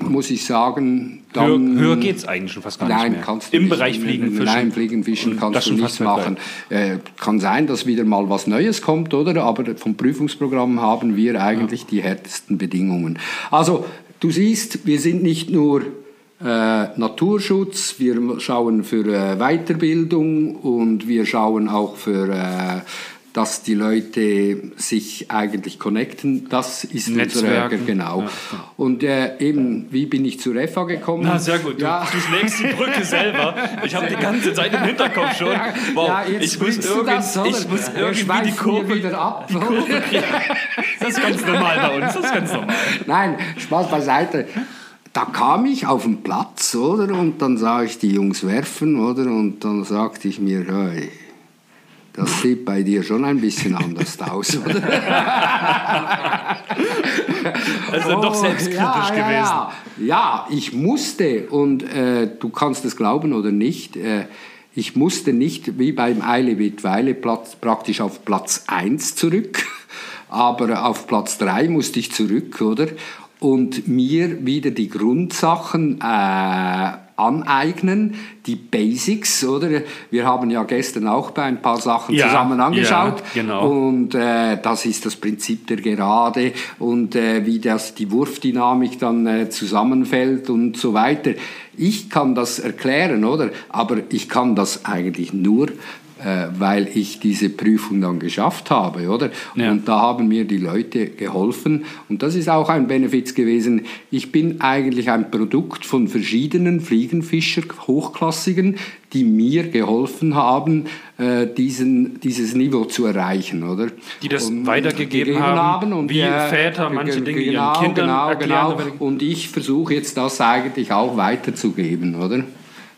muss ich sagen, höher, dann höher geht es eigentlich schon fast gar nicht Nein, kannst du Im nicht. Bereich Fliegenfischen. Nein, Fliegenfischen Und kannst das du nichts weltweit. machen. Äh, kann sein, dass wieder mal was Neues kommt, oder? Aber vom Prüfungsprogramm haben wir eigentlich die härtesten Bedingungen. Also, du siehst, wir sind nicht nur äh, Naturschutz, wir schauen für äh, Weiterbildung und wir schauen auch für, äh, dass die Leute sich eigentlich connecten. Das ist unser Netzwerken. genau. Ja, Und äh, eben, wie bin ich zur EFA gekommen? Na, sehr gut. Du, Ja. du schlägst die Brücke selber. Ich habe die ganze Zeit im Hinterkopf schon. Wow, Ja, jetzt ich, muss irgend, das, ich muss irgendwie die Kurve. wieder ab. Das ist ganz normal bei uns. Das ist ganz normal. Nein, Spaß beiseite. Da kam ich auf den Platz, oder? Und dann sah ich die Jungs werfen, oder? Und dann sagte ich mir, hey, das sieht bei dir schon ein bisschen anders aus, oder? Also dann doch Oh, selbstkritisch ja, gewesen. Ja, ja. ja, ich musste, und äh, du kannst es glauben oder nicht, äh, ich musste nicht wie beim Eile Weile Platz, praktisch auf Platz 1 zurück, aber auf Platz 3 musste ich zurück, oder? Und mir wieder die Grundsachen äh, aneignen, die Basics, oder? Wir haben ja gestern auch bei ein paar Sachen Ja, zusammen angeschaut. ja, genau. Und äh, das ist das Prinzip der Gerade und äh, wie das, die Wurfdynamik dann äh, zusammenfällt und so weiter. Ich kann das erklären, oder? Aber ich kann das eigentlich nur, weil ich diese Prüfung dann geschafft habe, oder? Ja. Und da haben mir die Leute geholfen und das ist auch ein Benefit gewesen. Ich bin eigentlich ein Produkt von verschiedenen Fliegenfischer, Hochklassigen, die mir geholfen haben, äh, diesen, dieses Niveau zu erreichen, oder? Die das weitergegeben haben, wie Väter manche Dinge ihren genau, Kindern genau, erklären. Genau. Und ich versuche jetzt das eigentlich auch weiterzugeben, oder?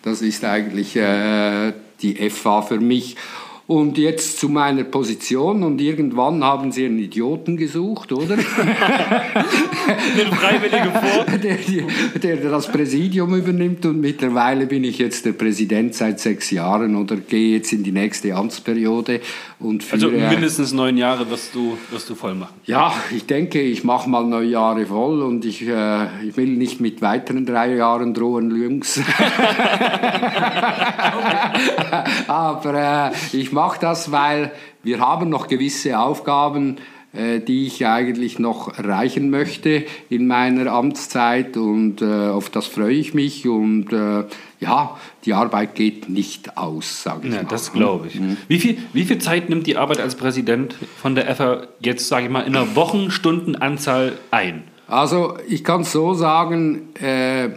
Das ist eigentlich äh, die FA für mich. Und jetzt zu meiner Position und irgendwann haben sie einen Idioten gesucht, oder? Eine freiwillige vor. der, der, der das Präsidium übernimmt und mittlerweile bin ich jetzt der Präsident seit sechs Jahren oder gehe jetzt in die nächste Amtsperiode und Also führe- mindestens neun Jahre wirst du, wirst du voll machen. ja, ich denke, ich mache mal neun Jahre voll und ich, äh, ich will nicht mit weiteren drei Jahren drohen, Jungs. Aber äh, ich mache das, weil wir haben noch gewisse Aufgaben, äh, die ich eigentlich noch erreichen möchte in meiner Amtszeit und äh, auf das freue ich mich und äh, ja, die Arbeit geht nicht aus, sage ich Ja, mal. das glaube ich. Wie, viel, wie viel Zeit nimmt die Arbeit als Präsident von der FA jetzt, sage ich mal, in einer Wochenstundenanzahl ein? Also ich kann es so sagen, äh,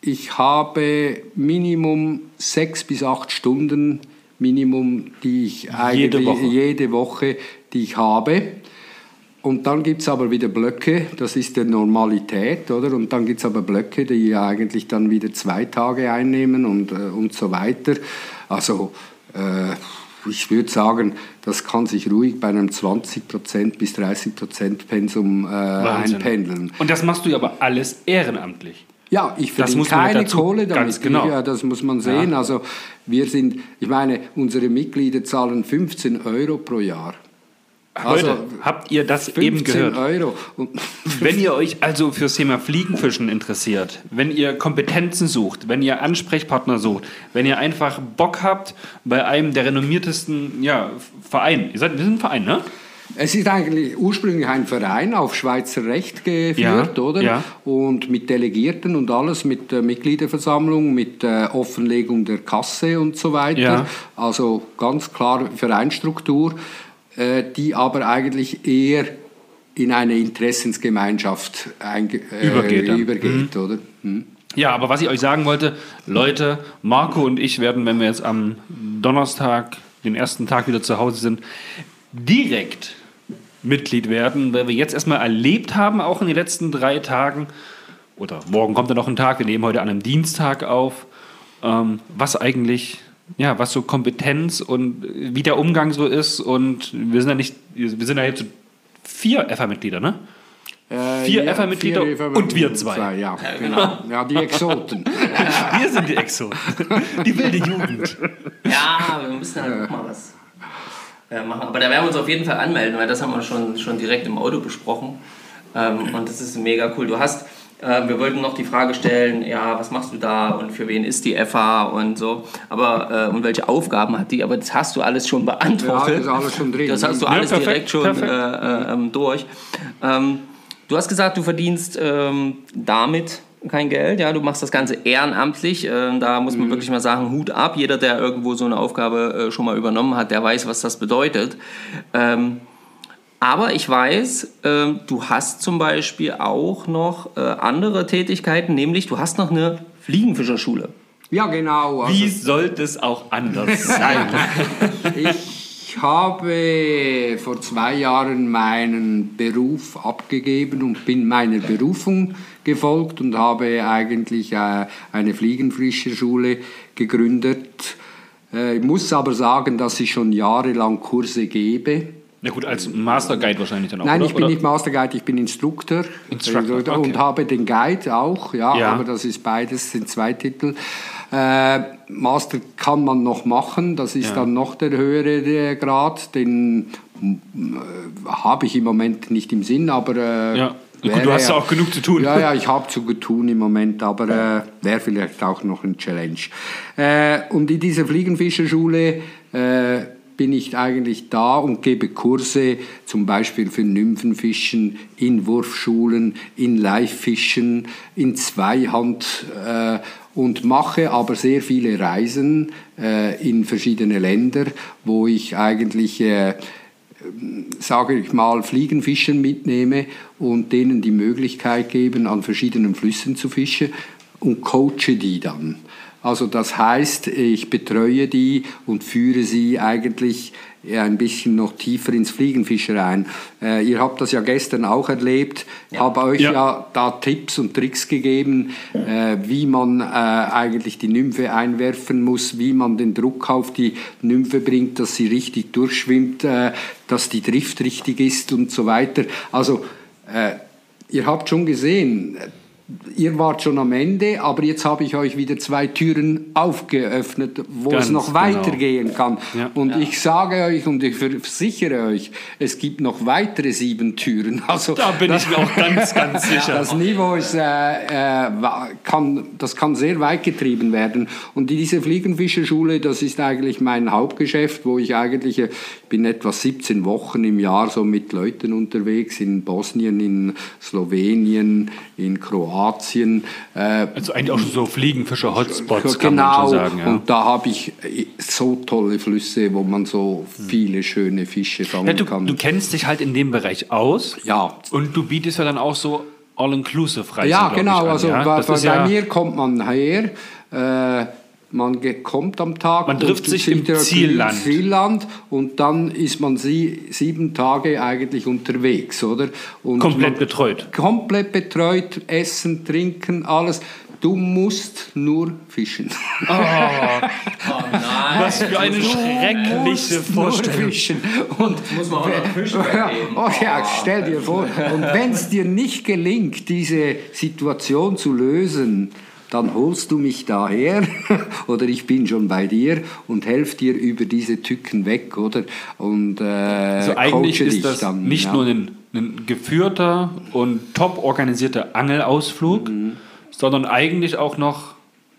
ich habe Minimum sechs bis acht Stunden Minimum, die ich eigentlich Woche. jede Woche, die ich habe. Und dann gibt es aber wieder Blöcke, das ist die Normalität, oder? Und dann gibt es aber Blöcke, die eigentlich dann wieder zwei Tage einnehmen und, äh, und so weiter. Also äh, ich würde sagen, das kann sich ruhig bei einem 20% bis 30% Pensum äh, einpendeln. Und das machst du ja aber alles ehrenamtlich. Ja, ich verdiene keine dazu- Kohle damit. genau. Ja, das muss man sehen. Also wir sind, ich meine, unsere Mitglieder zahlen 15 Euro pro Jahr. Leute, habt ihr das eben 15 gehört? Euro. Wenn ihr euch also fürs Thema Fliegenfischen interessiert, wenn ihr Kompetenzen sucht, wenn ihr Ansprechpartner sucht, wenn ihr einfach Bock habt bei einem der renommiertesten ja, Vereine, ihr seid, wir sind ein Verein, ne? Es ist eigentlich ursprünglich ein Verein auf Schweizer Recht geführt, Ja, oder? ja. Und mit Delegierten und alles, mit äh, Mitgliederversammlung, mit äh, Offenlegung der Kasse und so weiter. Ja. Also ganz klar Vereinstruktur, die aber eigentlich eher in eine Interessensgemeinschaft äh, Übergeht übergeht oder? Hm. Ja, aber was ich euch sagen wollte, Leute, Marco und ich werden, wenn wir jetzt am Donnerstag, den ersten Tag wieder zu Hause sind, direkt Mitglied werden, weil wir jetzt erstmal erlebt haben, auch in den letzten drei Tagen, oder morgen kommt ja noch ein Tag, wir nehmen heute an einem Dienstag auf, ähm, was eigentlich, ja, was so Kompetenz und wie der Umgang so ist und wir sind ja nicht, wir sind ja jetzt so vier FA-Mitglieder, ne? Äh, Vier FA-Mitglieder vier FA und wir zwei. Ja, genau. Ja, die Exoten. Wir sind die Exo, die wilde Jugend. Ja, wir müssen halt auch mal was äh, machen. Aber da werden wir uns auf jeden Fall anmelden, weil das haben wir schon, schon direkt im Auto besprochen. Ähm, und das ist mega cool. Du hast, äh, wir wollten noch die Frage stellen, ja, was machst du da und für wen ist die FA und so. Aber, äh, und welche Aufgaben hat die? Aber das hast du alles schon beantwortet. Ja, das ist alles schon drin. Das hast du Ja, alles perfekt, direkt schon perfekt. äh, äh, ähm, durch. Ähm, du hast gesagt, du verdienst ähm, damit kein Geld, ja, du machst das Ganze ehrenamtlich. Ähm, da muss man Mhm. wirklich mal sagen, Hut ab. Jeder, der irgendwo so eine Aufgabe äh, schon mal übernommen hat, der weiß, was das bedeutet. Ähm, aber ich weiß, ähm, du hast zum Beispiel auch noch äh, andere Tätigkeiten, nämlich du hast noch eine Fliegenfischerschule. Ja, genau. Also, Wie sollte es auch anders sein? Ich habe vor zwei Jahren meinen Beruf abgegeben und bin meiner Berufung gefolgt und habe eigentlich äh, eine Fliegenfischerschule gegründet. Äh, Ich muss aber sagen, dass ich schon jahrelang Kurse gebe. Na gut, als Master Guide wahrscheinlich dann auch. Nein, oder? ich bin Oder? nicht Master Guide, ich bin Instruktor. Instructor, und okay. habe den Guide auch, ja, Ja. aber das ist beides, sind zwei Titel. Äh, Master kann man noch machen, das ist Ja. dann noch der höhere äh, Grad, den äh, habe ich im Moment nicht im Sinn, aber äh, Ja. Gut, du hast ja auch genug zu tun. Ja, ja, ich habe zu tun im Moment, aber äh, wäre vielleicht auch noch ein Challenge. Äh, und in dieser Fliegenfischerschule äh, bin ich eigentlich da und gebe Kurse, zum Beispiel für Nymphenfischen, in Wurfschulen, in Live-Fischen, in Zweihand äh, und mache aber sehr viele Reisen äh, in verschiedene Länder, wo ich eigentlich äh, sage ich mal, Fliegenfischen mitnehme und denen die Möglichkeit geben, an verschiedenen Flüssen zu fischen und coache die dann. Also das heißt, ich betreue die und führe sie eigentlich ein bisschen noch tiefer ins Fliegenfischen rein. Äh, ihr habt das ja gestern auch erlebt. Ich ja. habe euch ja. ja. da Tipps und Tricks gegeben, äh, wie man äh, eigentlich die Nymphe einwerfen muss, wie man den Druck auf die Nymphe bringt, dass sie richtig durchschwimmt, äh, dass die Drift richtig ist und so weiter. Also äh, ihr habt schon gesehen, ihr wart schon am Ende, aber jetzt habe ich euch wieder zwei Türen aufgeöffnet, wo Ganz es noch genau. weitergehen kann. Ja. Und ja. ich sage euch und ich versichere euch, es gibt noch weitere sieben Türen. Also da bin das, ich mir auch ganz, ganz sicher. Das Niveau ist, äh, äh, kann, das kann sehr weit getrieben werden. Und diese Fliegenfischerschule, das ist eigentlich mein Hauptgeschäft, wo ich eigentlich, äh, ich bin etwa 17 Wochen im Jahr so mit Leuten unterwegs in Bosnien, in Slowenien, in Kroatien Kroatien. Äh, also eigentlich auch so Fliegenfischer-Hotspots, kann genau, man schon sagen. Ja. Und da habe ich äh, so tolle Flüsse, wo man so viele schöne Fische fangen ja, du, kann. Du kennst dich halt in dem Bereich aus. Ja. Und du bietest ja dann auch so All-Inclusive-Reisen. Ja, genau. Also ja? bei, bei mir kommt man her. Äh, man kommt am Tag. Man trifft sich im Zielland. Zielland. und dann ist man sie, sieben Tage eigentlich unterwegs, oder? Und komplett betreut. Komplett betreut, essen, trinken, alles. Du musst nur fischen. Oh, oh nein. Was für eine schreckliche Vorstellung. Nur fischen. Und muss man auch noch Fischen oh ja, stell dir vor. Und wenn es dir nicht gelingt, diese Situation zu lösen, dann holst du mich daher oder ich bin schon bei dir und helfe dir über diese Tücken weg, oder? Und äh, also eigentlich ist das dann, nicht ja. nur ein, ein, geführter und top organisierter Angelausflug, mhm. sondern eigentlich auch noch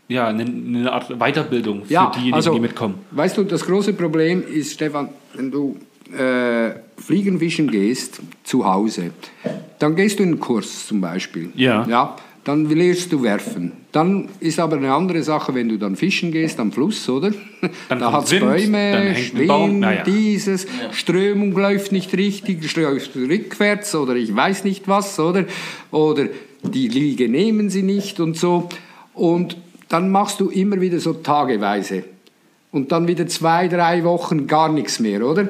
ja, eine, eine Art Weiterbildung für ja, diejenigen, also, die mitkommen. Weißt du, das große Problem ist, Stefan, wenn du äh, Fliegenfischen gehst zu Hause, dann gehst du in einen Kurs zum Beispiel. Ja. ja dann lernst du werfen. Dann ist aber eine andere Sache, wenn du dann fischen gehst am Fluss, oder? Dann da hat es Bäume, Schwingen, ja. dieses, ja. Strömung läuft nicht richtig, läuft rückwärts oder ich weiß nicht was, oder? Oder die Liege nehmen sie nicht und so. Und dann machst du immer wieder so tageweise. Und dann wieder zwei, drei Wochen gar nichts mehr, oder?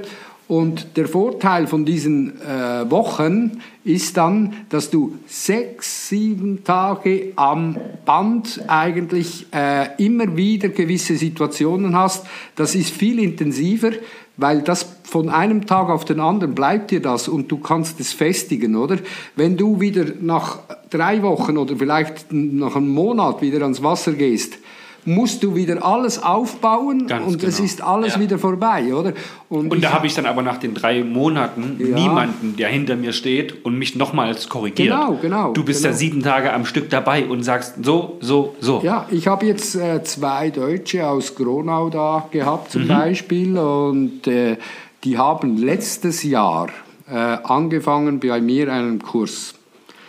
Und der Vorteil von diesen äh, Wochen ist dann, dass du sechs, sieben Tage am Band eigentlich äh, immer wieder gewisse Situationen hast. Das ist viel intensiver, weil das von einem Tag auf den anderen bleibt dir das und du kannst es festigen, oder? Wenn du wieder nach drei Wochen oder vielleicht nach einem Monat wieder ans Wasser gehst, musst du wieder alles aufbauen Ganz und genau. es ist alles ja. wieder vorbei, oder? Und, und da habe ich dann aber nach den drei Monaten ja. niemanden, der hinter mir steht und mich nochmals korrigiert. Genau, genau. Du bist genau. ja sieben Tage am Stück dabei und sagst so, so, so. Ja, ich habe jetzt äh, zwei Deutsche aus Gronau da gehabt zum mhm. Beispiel und äh, die haben letztes Jahr äh, angefangen bei mir einen Kurs.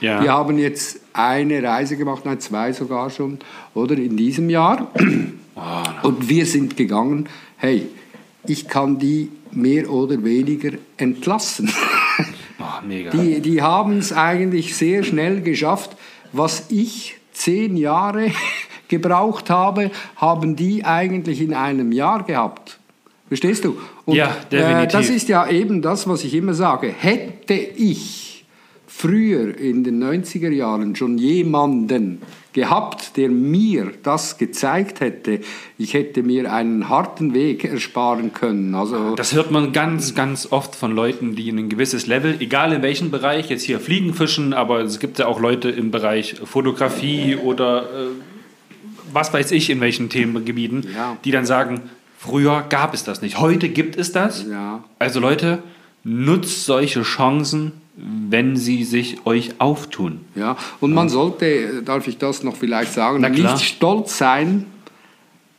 Ja. Die haben jetzt eine Reise gemacht, nein, zwei sogar schon, oder in diesem Jahr. Oh, Und wir sind gegangen, hey, ich kann die mehr oder weniger entlassen. Oh, mega. Die, die haben es eigentlich sehr schnell geschafft. Was ich zehn Jahre gebraucht habe, haben die eigentlich in einem Jahr gehabt. Verstehst du? Und, ja, definitiv. Äh, das ist ja eben das, was ich immer sage. Hätte ich früher in den 90er Jahren schon jemanden gehabt, der mir das gezeigt hätte, ich hätte mir einen harten Weg ersparen können. Also das hört man ganz, ganz oft von Leuten, die in ein gewisses Level, egal in welchem Bereich, jetzt hier Fliegenfischen, aber es gibt ja auch Leute im Bereich Fotografie oder äh, was weiß ich in welchen Themengebieten, ja. die dann sagen, früher gab es das nicht, heute gibt es das. Ja. Also Leute, nutzt solche Chancen, wenn sie sich euch auftun. Ja, und man sollte, darf ich das noch vielleicht sagen, nicht stolz sein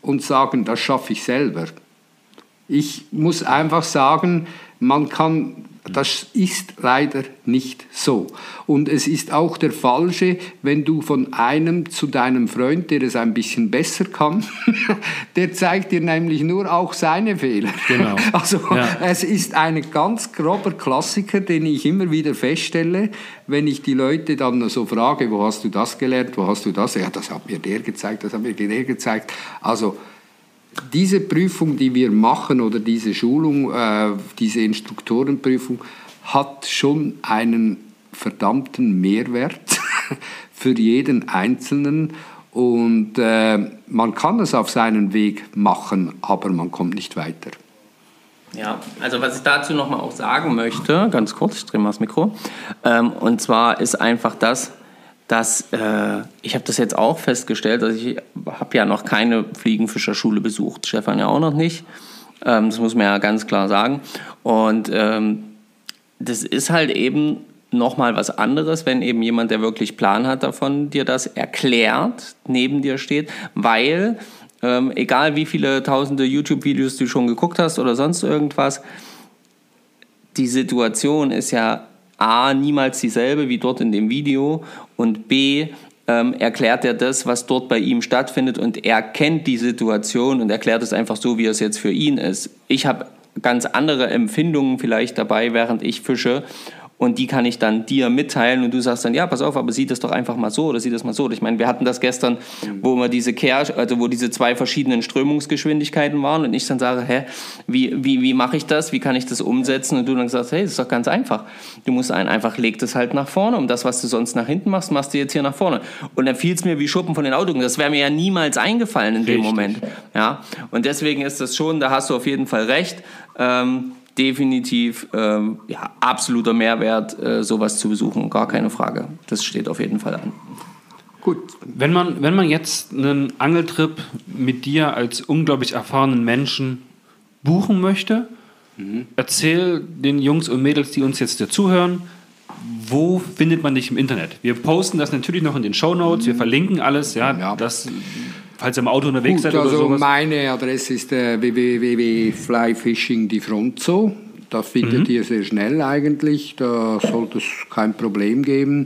und sagen, das schaffe ich selber. ich muss einfach sagen, man kann das ist leider nicht so. Und es ist auch der Falsche, wenn du von einem zu deinem Freund, der es ein bisschen besser kann, der zeigt dir nämlich nur auch seine Fehler. Genau. Also ja. es ist ein ganz grober Klassiker, den ich immer wieder feststelle, wenn ich die Leute dann so frage, wo hast du das gelernt, wo hast du das? Ja, das hat mir der gezeigt, das hat mir der gezeigt. Also diese Prüfung, die wir machen oder diese Schulung, äh, diese Instruktorenprüfung, hat schon einen verdammten Mehrwert für jeden Einzelnen. Und äh, man kann es auf seinen Weg machen, aber man kommt nicht weiter. Ja, also was ich dazu nochmal auch sagen möchte, ganz kurz, ich drehe mal das Mikro, ähm, und zwar ist einfach das, dass äh, ich habe das jetzt auch festgestellt, dass ich habe ja noch keine Fliegenfischerschule besucht, Stefan ja auch noch nicht. Ähm, das muss man ja ganz klar sagen. Und ähm, das ist halt eben nochmal was anderes, wenn eben jemand, der wirklich Plan hat davon, dir das erklärt, neben dir steht, weil ähm, egal wie viele tausende YouTube-Videos du schon geguckt hast oder sonst irgendwas, die Situation ist ja A, niemals dieselbe wie dort in dem Video und B, ähm, erklärt er das, was dort bei ihm stattfindet und er kennt die Situation und erklärt es einfach so, wie es jetzt für ihn ist. Ich habe ganz andere Empfindungen vielleicht dabei, während ich fische und die kann ich dann dir mitteilen und du sagst dann, ja, pass auf, aber sieh das doch einfach mal so oder sieh das mal so. Ich meine, wir hatten das gestern, wo wir diese Kehr, also wo diese zwei verschiedenen Strömungsgeschwindigkeiten waren und ich dann sage, hä, wie, wie, wie mache ich das? Wie kann ich das umsetzen? Und du dann sagst, hey, das ist doch ganz einfach. Du musst einen einfach, leg das halt nach vorne und das, was du sonst nach hinten machst, machst du jetzt hier nach vorne. Und dann fiel es mir wie Schuppen von den Augen. Das wäre mir ja niemals eingefallen in Richtig. dem Moment. Ja, und deswegen ist das schon, da hast du auf jeden Fall recht. Ähm, definitiv ähm, ja, absoluter Mehrwert, äh, sowas zu besuchen, gar keine Frage. Das steht auf jeden Fall an. Gut, wenn man, wenn man jetzt einen Angeltrip mit dir als unglaublich erfahrenen Menschen buchen möchte, mhm. erzähl den Jungs und Mädels, die uns jetzt dazuhören, wo findet man dich im Internet? Wir posten das natürlich noch in den Show Notes, wir mhm. verlinken alles, ja, ja. das falls ihr im Auto unterwegs Gut, seid oder also sowas? Meine Adresse ist äh. Das findet mhm. ihr sehr schnell eigentlich. Da sollte es kein Problem geben.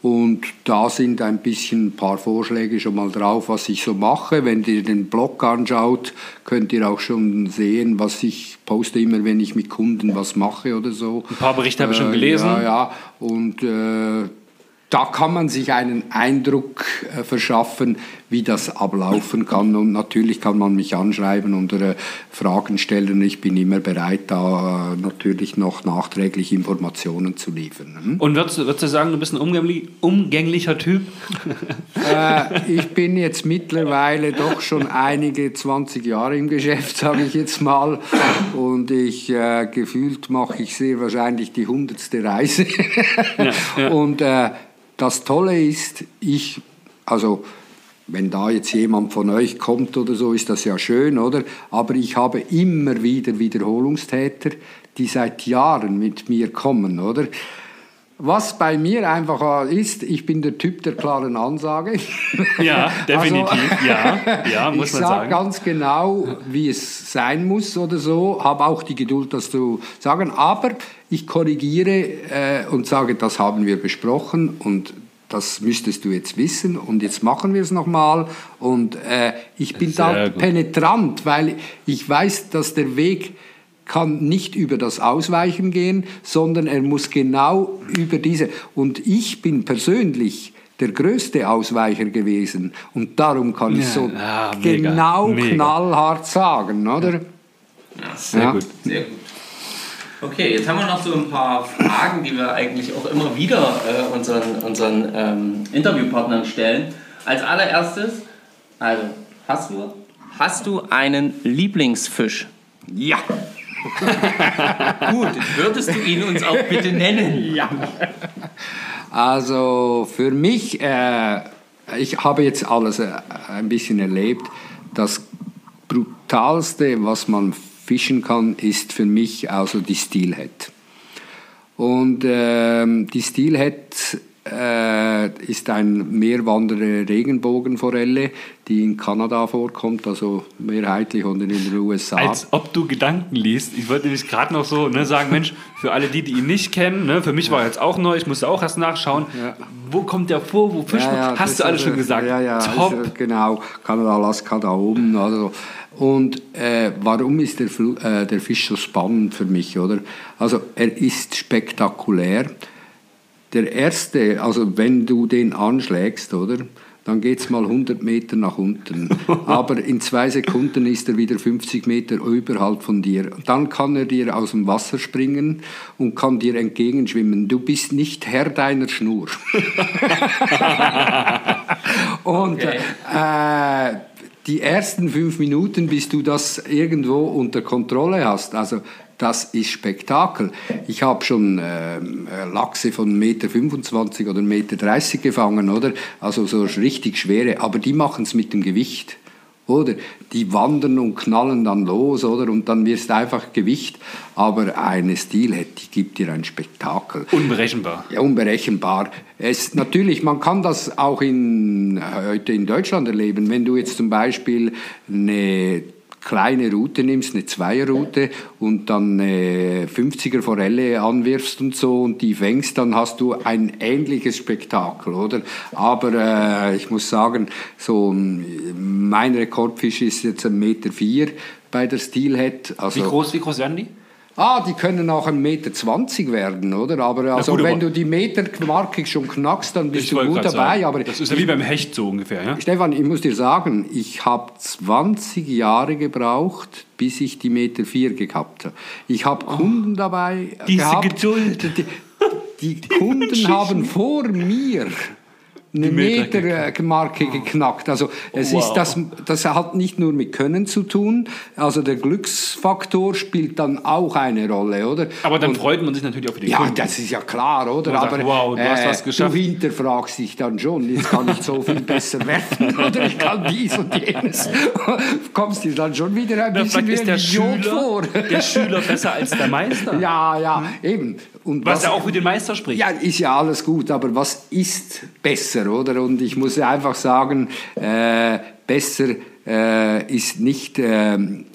Und da sind ein bisschen ein paar Vorschläge schon mal drauf, was ich so mache. Wenn ihr den Blog anschaut, könnt ihr auch schon sehen, was ich poste immer, wenn ich mit Kunden was mache oder so. Ein paar Berichte habe ich schon äh, gelesen. Ja, ja. Und äh, da kann man sich einen Eindruck äh, verschaffen, wie das ablaufen kann. Und natürlich kann man mich anschreiben und äh, Fragen stellen. Ich bin immer bereit, da äh, natürlich noch nachträglich Informationen zu liefern. Hm? Und würdest, würdest, du sagen, du bist ein umgänglich, umgänglicher Typ? ich bin jetzt mittlerweile doch schon einige 20 Jahre im Geschäft, sage ich jetzt mal. Und ich gefühlt mache ich sehr wahrscheinlich die hundertste Reise. ja, ja. Und das Tolle ist, ich, also wenn da jetzt jemand von euch kommt oder so, ist das ja schön, oder? Aber ich habe immer wieder Wiederholungstäter, die seit Jahren mit mir kommen, oder? Was bei mir einfach ist, ich bin der Typ der klaren Ansage. Ja, definitiv. Also, ja, ja, muss ich man sagen. Ich sage ganz genau, wie es sein muss oder so. Habe auch die Geduld, das zu sagen. Aber ich korrigiere äh, und sage, das haben wir besprochen und das müsstest du jetzt wissen und jetzt machen wir es nochmal. Und äh, ich bin Sehr da gut. penetrant, weil ich weiß, dass der Weg kann nicht über das Ausweichen gehen, sondern er muss genau über diese. Und ich bin persönlich der größte Ausweicher gewesen und darum kann ich so ja, mega, genau mega. knallhart sagen, oder? Ja, sehr ja. gut. Sehr gut. Okay, jetzt haben wir noch so ein paar Fragen, die wir eigentlich auch immer wieder äh, unseren, unseren ähm, Interviewpartnern stellen. Als allererstes, also hast du, hast du einen Lieblingsfisch? Ja. Gut, würdest du ihn uns auch bitte nennen? Ja. Also für mich, äh, ich habe jetzt alles äh, ein bisschen erlebt. Das brutalste, was man fischen kann, ist für mich also die Steelhead. Und äh, die Steelhead äh, ist ein mehrwandere Regenbogenforelle, die in Kanada vorkommt, also mehrheitlich und in den USA. Als ob du Gedanken liest. Ich wollte nämlich gerade noch so ne, sagen, Mensch, für alle die, die ihn nicht kennen, ne, für mich war er jetzt auch neu, ich musste auch erst nachschauen. Ja. Wo kommt der vor, wo fischt Ja, man? ja, Hast du alles schon äh, gesagt. Ja, ja, Top. Äh, genau. Kanada, Alaska da oben. Also. Und äh, warum ist der, äh, der Fisch so spannend für mich, oder? Also er ist spektakulär. Der erste, also wenn du den anschlägst, oder? Dann geht es mal 100 Meter nach unten. Aber in zwei Sekunden ist er wieder 50 Meter überhalb von dir. Dann kann er dir aus dem Wasser springen und kann dir entgegenschwimmen. Du bist nicht Herr deiner Schnur. Und äh, die ersten fünf Minuten, bis du das irgendwo unter Kontrolle hast, also das ist Spektakel. Ich habe schon ähm, äh, Lachse von 1,25 Meter oder 1,30 Meter gefangen, oder? Also so richtig schwere, aber die machen es mit dem Gewicht. Oder die wandern und knallen dann los, oder? Und dann wirst du einfach Gewicht. Aber eine Steelhead, die gibt dir ein Spektakel. Unberechenbar. Ja, unberechenbar. Es, natürlich, man kann das auch in, heute in Deutschland erleben. Wenn du jetzt zum Beispiel eine kleine Route nimmst, eine Zweierroute und dann eine 50er Forelle anwirfst und so und die fängst, dann hast du ein ähnliches Spektakel, oder? Aber äh, ich muss sagen, so ein- mein Rekordfisch ist jetzt ein Meter vier bei der Steelhead. Also, Wie groß, wie groß werden die? Ah, die können auch 1,20 Meter werden, oder? Aber also, gut, aber- wenn du die Metermarke schon knackst, dann bist du gut dabei. sagen, Aber das ist ja wie beim Hecht so ungefähr, ja? Stefan, ich muss dir sagen, ich habe 20 Jahre gebraucht, bis ich die Meter 4 gehabt habe. Ich habe Kunden dabei Oh. Diese gehabt. Geduld. Die, die Kunden haben vor mir eine Meter Metermarke geknackt. Also es Wow. ist das, das hat nicht nur mit Können zu tun, also der Glücksfaktor spielt dann auch eine Rolle, oder? Aber dann Und- freut man sich natürlich auch für die ja, Kunden. das ist ja klar, oder? Man sagt, Aber wow, du hast was geschafft. Du hinterfragst dich dann schon, jetzt kann ich so viel besser werfen oder ich kann dies und jenes. Kommst dir dann schon wieder ein Na, bisschen wie der Idiot Schüler, vor. der Schüler besser als der Meister. Ja, ja, eben. Und Was ja auch für den Meister spricht. ja, ist ja alles gut, aber was ist besser, oder? Und ich muss einfach sagen, äh, besser äh, ist nicht ähm,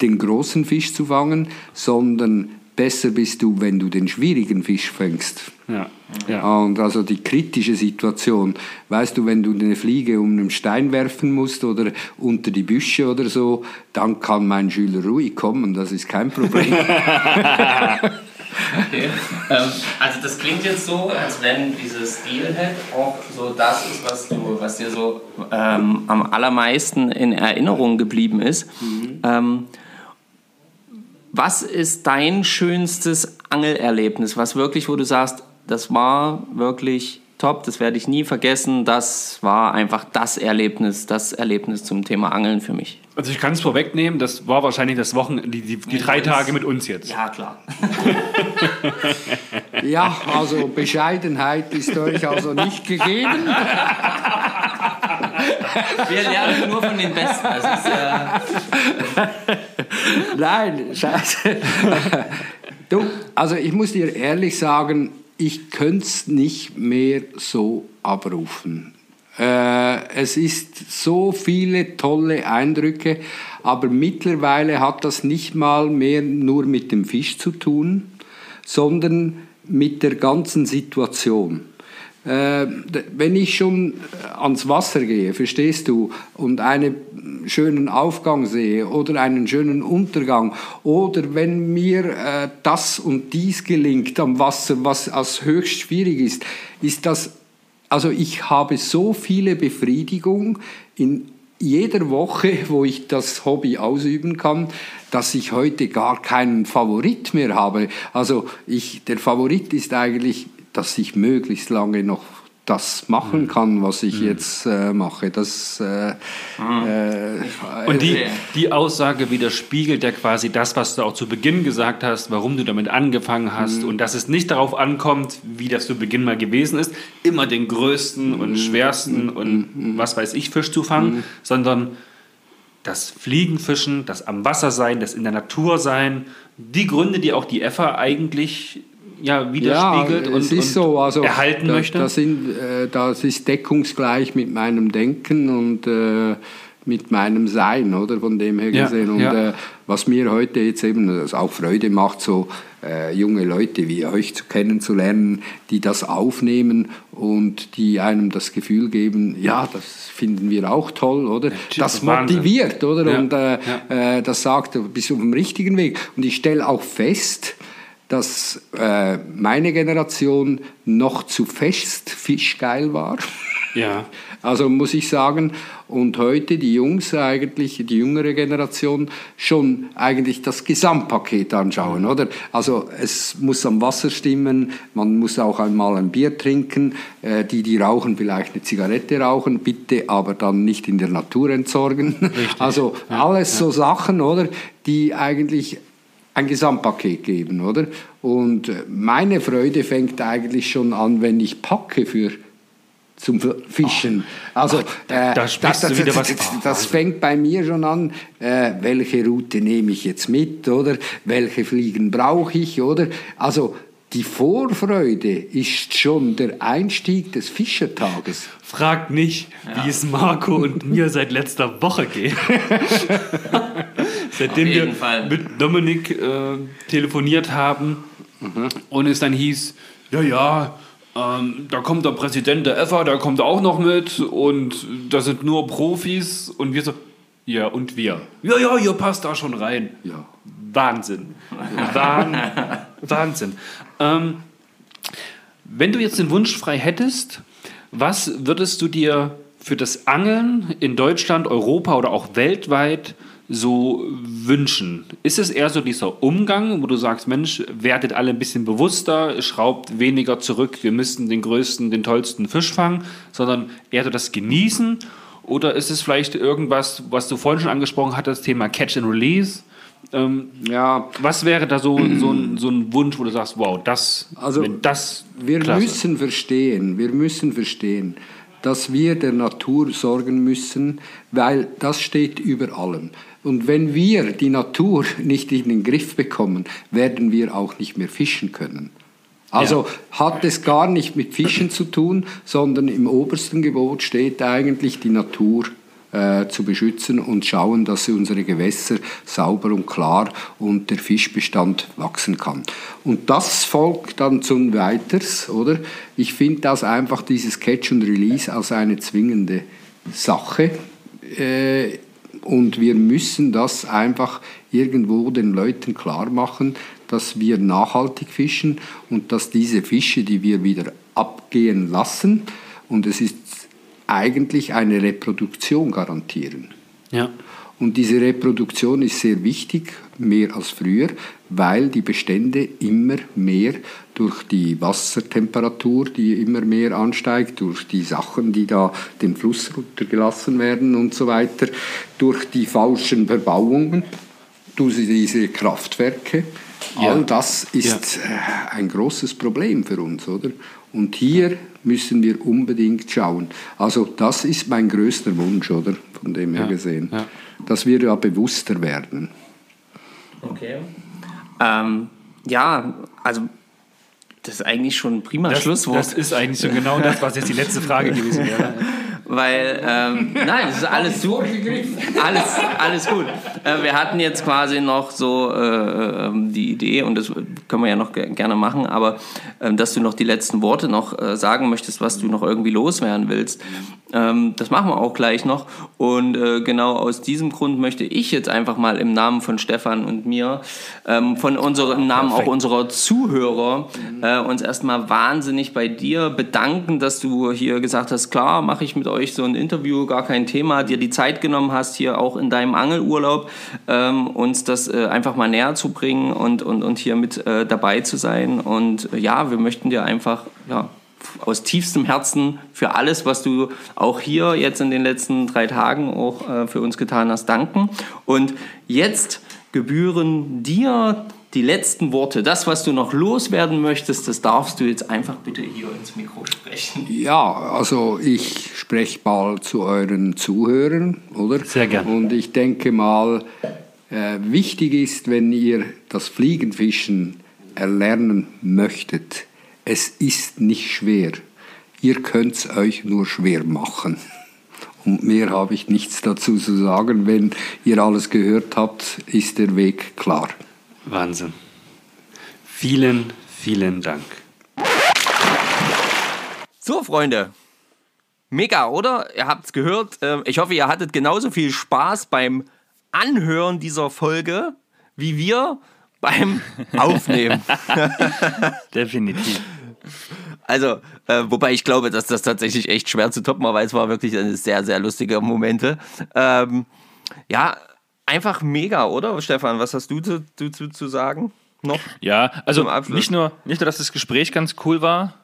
den großen Fisch zu fangen, sondern besser bist du, wenn du den schwierigen Fisch fängst. Ja, ja. Und also die kritische Situation, weißt du, wenn du eine Fliege um einen Stein werfen musst oder unter die Büsche oder so, dann kann mein Schüler ruhig kommen, das ist kein Problem. Okay. Ähm, also das klingt jetzt so, als wenn dieses Steelhead auch so das ist, was, du, was dir so ähm, am allermeisten in Erinnerung geblieben ist. Ähm, was ist dein schönstes Angelerlebnis? Was wirklich, wo du sagst, das war wirklich top, das werde ich nie vergessen, das war einfach das Erlebnis, das Erlebnis zum Thema Angeln für mich. Also ich kann es vorwegnehmen, das war wahrscheinlich das Wochen, die, die, die drei Tage mit uns jetzt. Ja, klar. Ja, also Bescheidenheit ist euch also nicht gegeben. Wir lernen nur von den Besten. Das ist ja Nein, scheiße. Du, also ich muss dir ehrlich sagen, ich könnte es nicht mehr so abrufen. Äh, es ist so viele tolle Eindrücke, aber mittlerweile hat das nicht mal mehr nur mit dem Fisch zu tun, sondern mit der ganzen Situation. Äh, wenn ich schon äh, ans Wasser gehe, verstehst du, und einen schönen Aufgang sehe oder einen schönen Untergang oder wenn mir das und dies gelingt am Wasser, was als höchst schwierig ist, ist das, also ich habe so viele Befriedigung in jeder Woche, wo ich das Hobby ausüben kann, dass ich heute gar keinen Favorit mehr habe. Also ich, der Favorit ist eigentlich, dass ich möglichst lange noch das machen kann, was ich jetzt äh, mache. Das, äh, äh, Und die, Sehr. die Aussage widerspiegelt ja quasi das, was du auch zu Beginn gesagt hast, warum du damit angefangen hast. Und dass es nicht darauf ankommt, wie das zu Beginn mal gewesen ist, immer den größten und schwersten und was weiß ich Fisch zu fangen, sondern das Fliegenfischen, das am Wasser sein, das in der Natur sein, die Gründe, die auch die EFA eigentlich ja, widerspiegelt ja, und, und so, also erhalten da, möchte? Das, sind, äh, das ist deckungsgleich mit meinem Denken und äh, mit meinem Sein, oder von dem her Ja, gesehen. Und ja. äh, was mir heute jetzt eben das auch Freude macht, so äh, junge Leute wie euch zu kennenzulernen, die das aufnehmen und die einem das Gefühl geben, ja, das finden wir auch toll, oder? Das motiviert, oder? Ja, Und ja. äh, das sagt, du bist auf dem richtigen Weg. Und ich stelle auch fest, dass äh, meine Generation noch zu fest fischgeil war. ja. Also muss ich sagen, und heute die Jungs eigentlich, die jüngere Generation, schon eigentlich das Gesamtpaket anschauen, oder? Also es muss am Wasser stimmen, man muss auch einmal ein Bier trinken, äh, die, die rauchen, vielleicht eine Zigarette rauchen, bitte aber dann nicht in der Natur entsorgen. Also alles so Sachen, oder? Die eigentlich ein Gesamtpaket geben, oder? Und äh, meine Freude fängt eigentlich schon an, wenn ich packe für zum Fischen. Also da- da äh, das, du wieder das, was- das, das fängt bei mir schon an, äh, welche Route nehme ich jetzt mit, oder? Welche Fliegen brauche ich, oder? Also die Vorfreude ist schon der Einstieg des Fischertages. Fragt nicht, wie es Marco und mir seit letzter Woche geht. Seitdem wir Fall. mit Dominik äh, telefoniert haben und es dann hieß, ja, ja, ähm, da kommt der Präsident der EFA, der kommt auch noch mit und da sind nur Profis und wir so, ja, und wir? Ja, ja, ihr passt da schon rein. Ja. Wahnsinn. Wahn, Wahnsinn. Ähm, wenn du jetzt den Wunsch frei hättest, was würdest du dir für das Angeln in Deutschland, Europa oder auch weltweit so wünschen? Ist es eher so dieser Umgang, wo du sagst, Mensch, werdet alle ein bisschen bewusster, schraubt weniger zurück, wir müssen den größten, den tollsten Fisch fangen, sondern eher so das Genießen? Oder ist es vielleicht irgendwas, was du vorhin schon angesprochen hattest, Thema Catch and Release? Ähm, Ja, was wäre da so, so, ein, so ein Wunsch, wo du sagst, wow, das, Also, wenn das Wir klasse. müssen verstehen, wir müssen verstehen, dass wir der Natur sorgen müssen, weil das steht über allem. Und wenn wir die Natur nicht in den Griff bekommen, werden wir auch nicht mehr fischen können. Also hat es gar nicht mit Fischen zu tun, sondern im obersten Gebot steht eigentlich die Natur äh, zu beschützen und schauen, dass unsere Gewässer sauber und klar und der Fischbestand wachsen kann. Und das folgt dann zum Weiters, oder? Ich finde das einfach dieses Catch and Release als eine zwingende Sache. Äh, und wir müssen das einfach irgendwo den Leuten klar machen, dass wir nachhaltig fischen und dass diese Fische, die wir wieder abgehen lassen, und es ist eigentlich eine Reproduktion garantieren. Ja. Und diese Reproduktion ist sehr wichtig, mehr als früher, weil die Bestände immer mehr durch die Wassertemperatur, die immer mehr ansteigt, durch die Sachen, die da den Fluss runtergelassen werden und so weiter, durch die falschen Verbauungen, durch diese Kraftwerke, Ja. all das ist äh, ein großes Problem für uns, oder? Und hier müssen wir unbedingt schauen. Also das ist mein größter Wunsch, oder? Von dem her Ja, gesehen. ja. Dass wir da bewusster werden. Okay. Ähm, ja, also das ist eigentlich schon ein prima Das, Schlusswort. das ist eigentlich so genau das, was jetzt die letzte Frage gewesen wäre. Weil, ähm, nein, das ist alles super. Alles, alles gut. Äh, wir hatten jetzt quasi noch so äh, ähm, die Idee, und das können wir ja noch ge- gerne machen, aber ähm, dass du noch die letzten Worte noch äh, sagen möchtest, was du noch irgendwie loswerden willst. Ähm, das machen wir auch gleich noch. Und äh, genau aus diesem Grund möchte ich jetzt einfach mal im Namen von Stefan und mir, ähm, von unserem im Namen auch unserer Zuhörer, äh, uns erstmal wahnsinnig bei dir bedanken, dass du hier gesagt hast, klar, mache ich mit euch so ein Interview, gar kein Thema, dir die Zeit genommen hast, hier auch in deinem Angelurlaub, ähm, uns das äh, einfach mal näher zu bringen und, und, und hier mit äh, dabei zu sein. Und äh, ja, wir möchten dir einfach, ja, aus tiefstem Herzen für alles, was du auch hier jetzt in den letzten drei Tagen auch äh, für uns getan hast, danken. Und jetzt gebühren dir die letzten Worte. Das, was du noch loswerden möchtest, das darfst du jetzt einfach bitte hier ins Mikro sprechen. Ja, also ich spreche mal zu euren Zuhörern, oder? Sehr gern. Und ich denke mal, äh, wichtig ist, wenn ihr das Fliegenfischen erlernen möchtet, es ist nicht schwer. Ihr könnt es euch nur schwer machen. Und mehr habe ich nichts dazu zu sagen. Wenn ihr alles gehört habt, ist der Weg klar. Wahnsinn. Vielen, vielen Dank. So, Freunde. Mega, oder? Ihr habt es gehört. Ähm, Ich hoffe, ihr hattet genauso viel Spaß beim Anhören dieser Folge wie wir beim Aufnehmen. Definitiv. Also, äh, wobei ich glaube, dass das tatsächlich echt schwer zu toppen war, weil es war wirklich eine sehr, sehr lustige Momente. Ähm, ja, einfach mega, oder? Stefan, was hast du zu, zu, zu, sagen noch? Ja, also nicht nur, nicht nur, dass das Gespräch ganz cool war,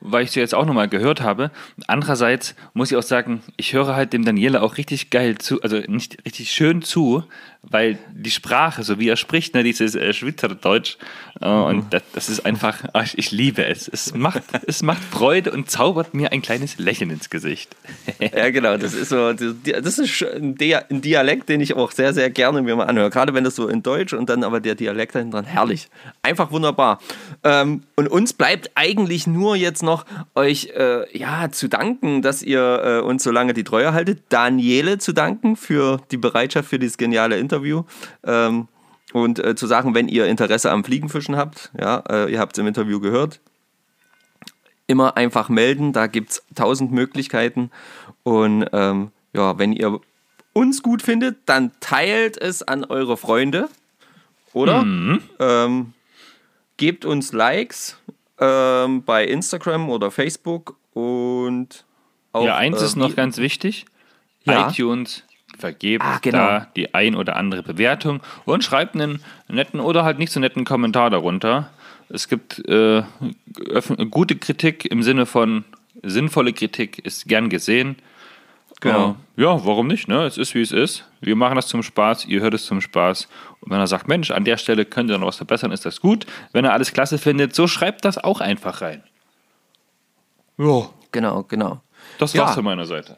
weil ich es jetzt auch nochmal gehört habe. Andererseits muss ich auch sagen, ich höre halt dem Daniele auch richtig geil zu, also nicht richtig schön zu, weil die Sprache, so wie er spricht, ne, dieses äh, Schweizerdeutsch, äh, und das, das ist einfach, ach, ich, ich liebe es. Es macht, es macht Freude und zaubert mir ein kleines Lächeln ins Gesicht. Ja, genau, das ist so, das ist ein Dialekt, den ich auch sehr, sehr gerne mir mal anhöre. Gerade wenn das so in Deutsch und dann aber der Dialekt dahinter dran, herrlich. Einfach wunderbar. Ähm, und uns bleibt eigentlich nur jetzt noch euch äh, ja, zu danken, dass ihr äh, uns so lange die Treue haltet. Daniele zu danken für die Bereitschaft für dieses geniale Interview. Ähm, und äh, zu sagen, wenn ihr Interesse am Fliegenfischen habt, ja, äh, ihr habt es im Interview gehört, immer einfach melden. Da gibt es tausend Möglichkeiten. Und ähm, ja, wenn ihr uns gut findet, dann teilt es an eure Freunde. Oder? Ähm, gebt uns Likes ähm, bei Instagram oder Facebook. Und auch, ja, eins ist ähm, noch ganz wichtig. Ja. iTunes vergebt Ah, genau. da die ein oder andere Bewertung und schreibt einen netten oder halt nicht so netten Kommentar darunter. Es gibt äh, gute Kritik im Sinne von sinnvolle Kritik ist gern gesehen. Genau. Äh, ja, warum nicht? Ne? Es ist wie es ist. Wir machen das zum Spaß, ihr hört es zum Spaß. Und wenn er sagt, Mensch, an der Stelle könnt ihr noch was verbessern, ist das gut. Wenn er alles klasse findet, so schreibt das auch einfach rein. Ja, Genau, genau. das Ja. war's von meiner Seite.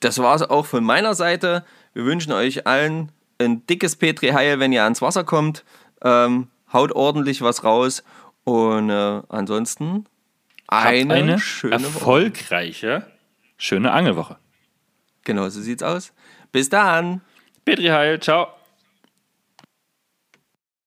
Das war es auch von meiner Seite. Wir wünschen euch allen ein dickes Petri Heil, wenn ihr ans Wasser kommt. Ähm, haut ordentlich was raus. Und äh, ansonsten eine, eine schöne Woche. erfolgreiche, schöne Angelwoche. Genau, so sieht's aus. Bis dann. Petri Heil, ciao.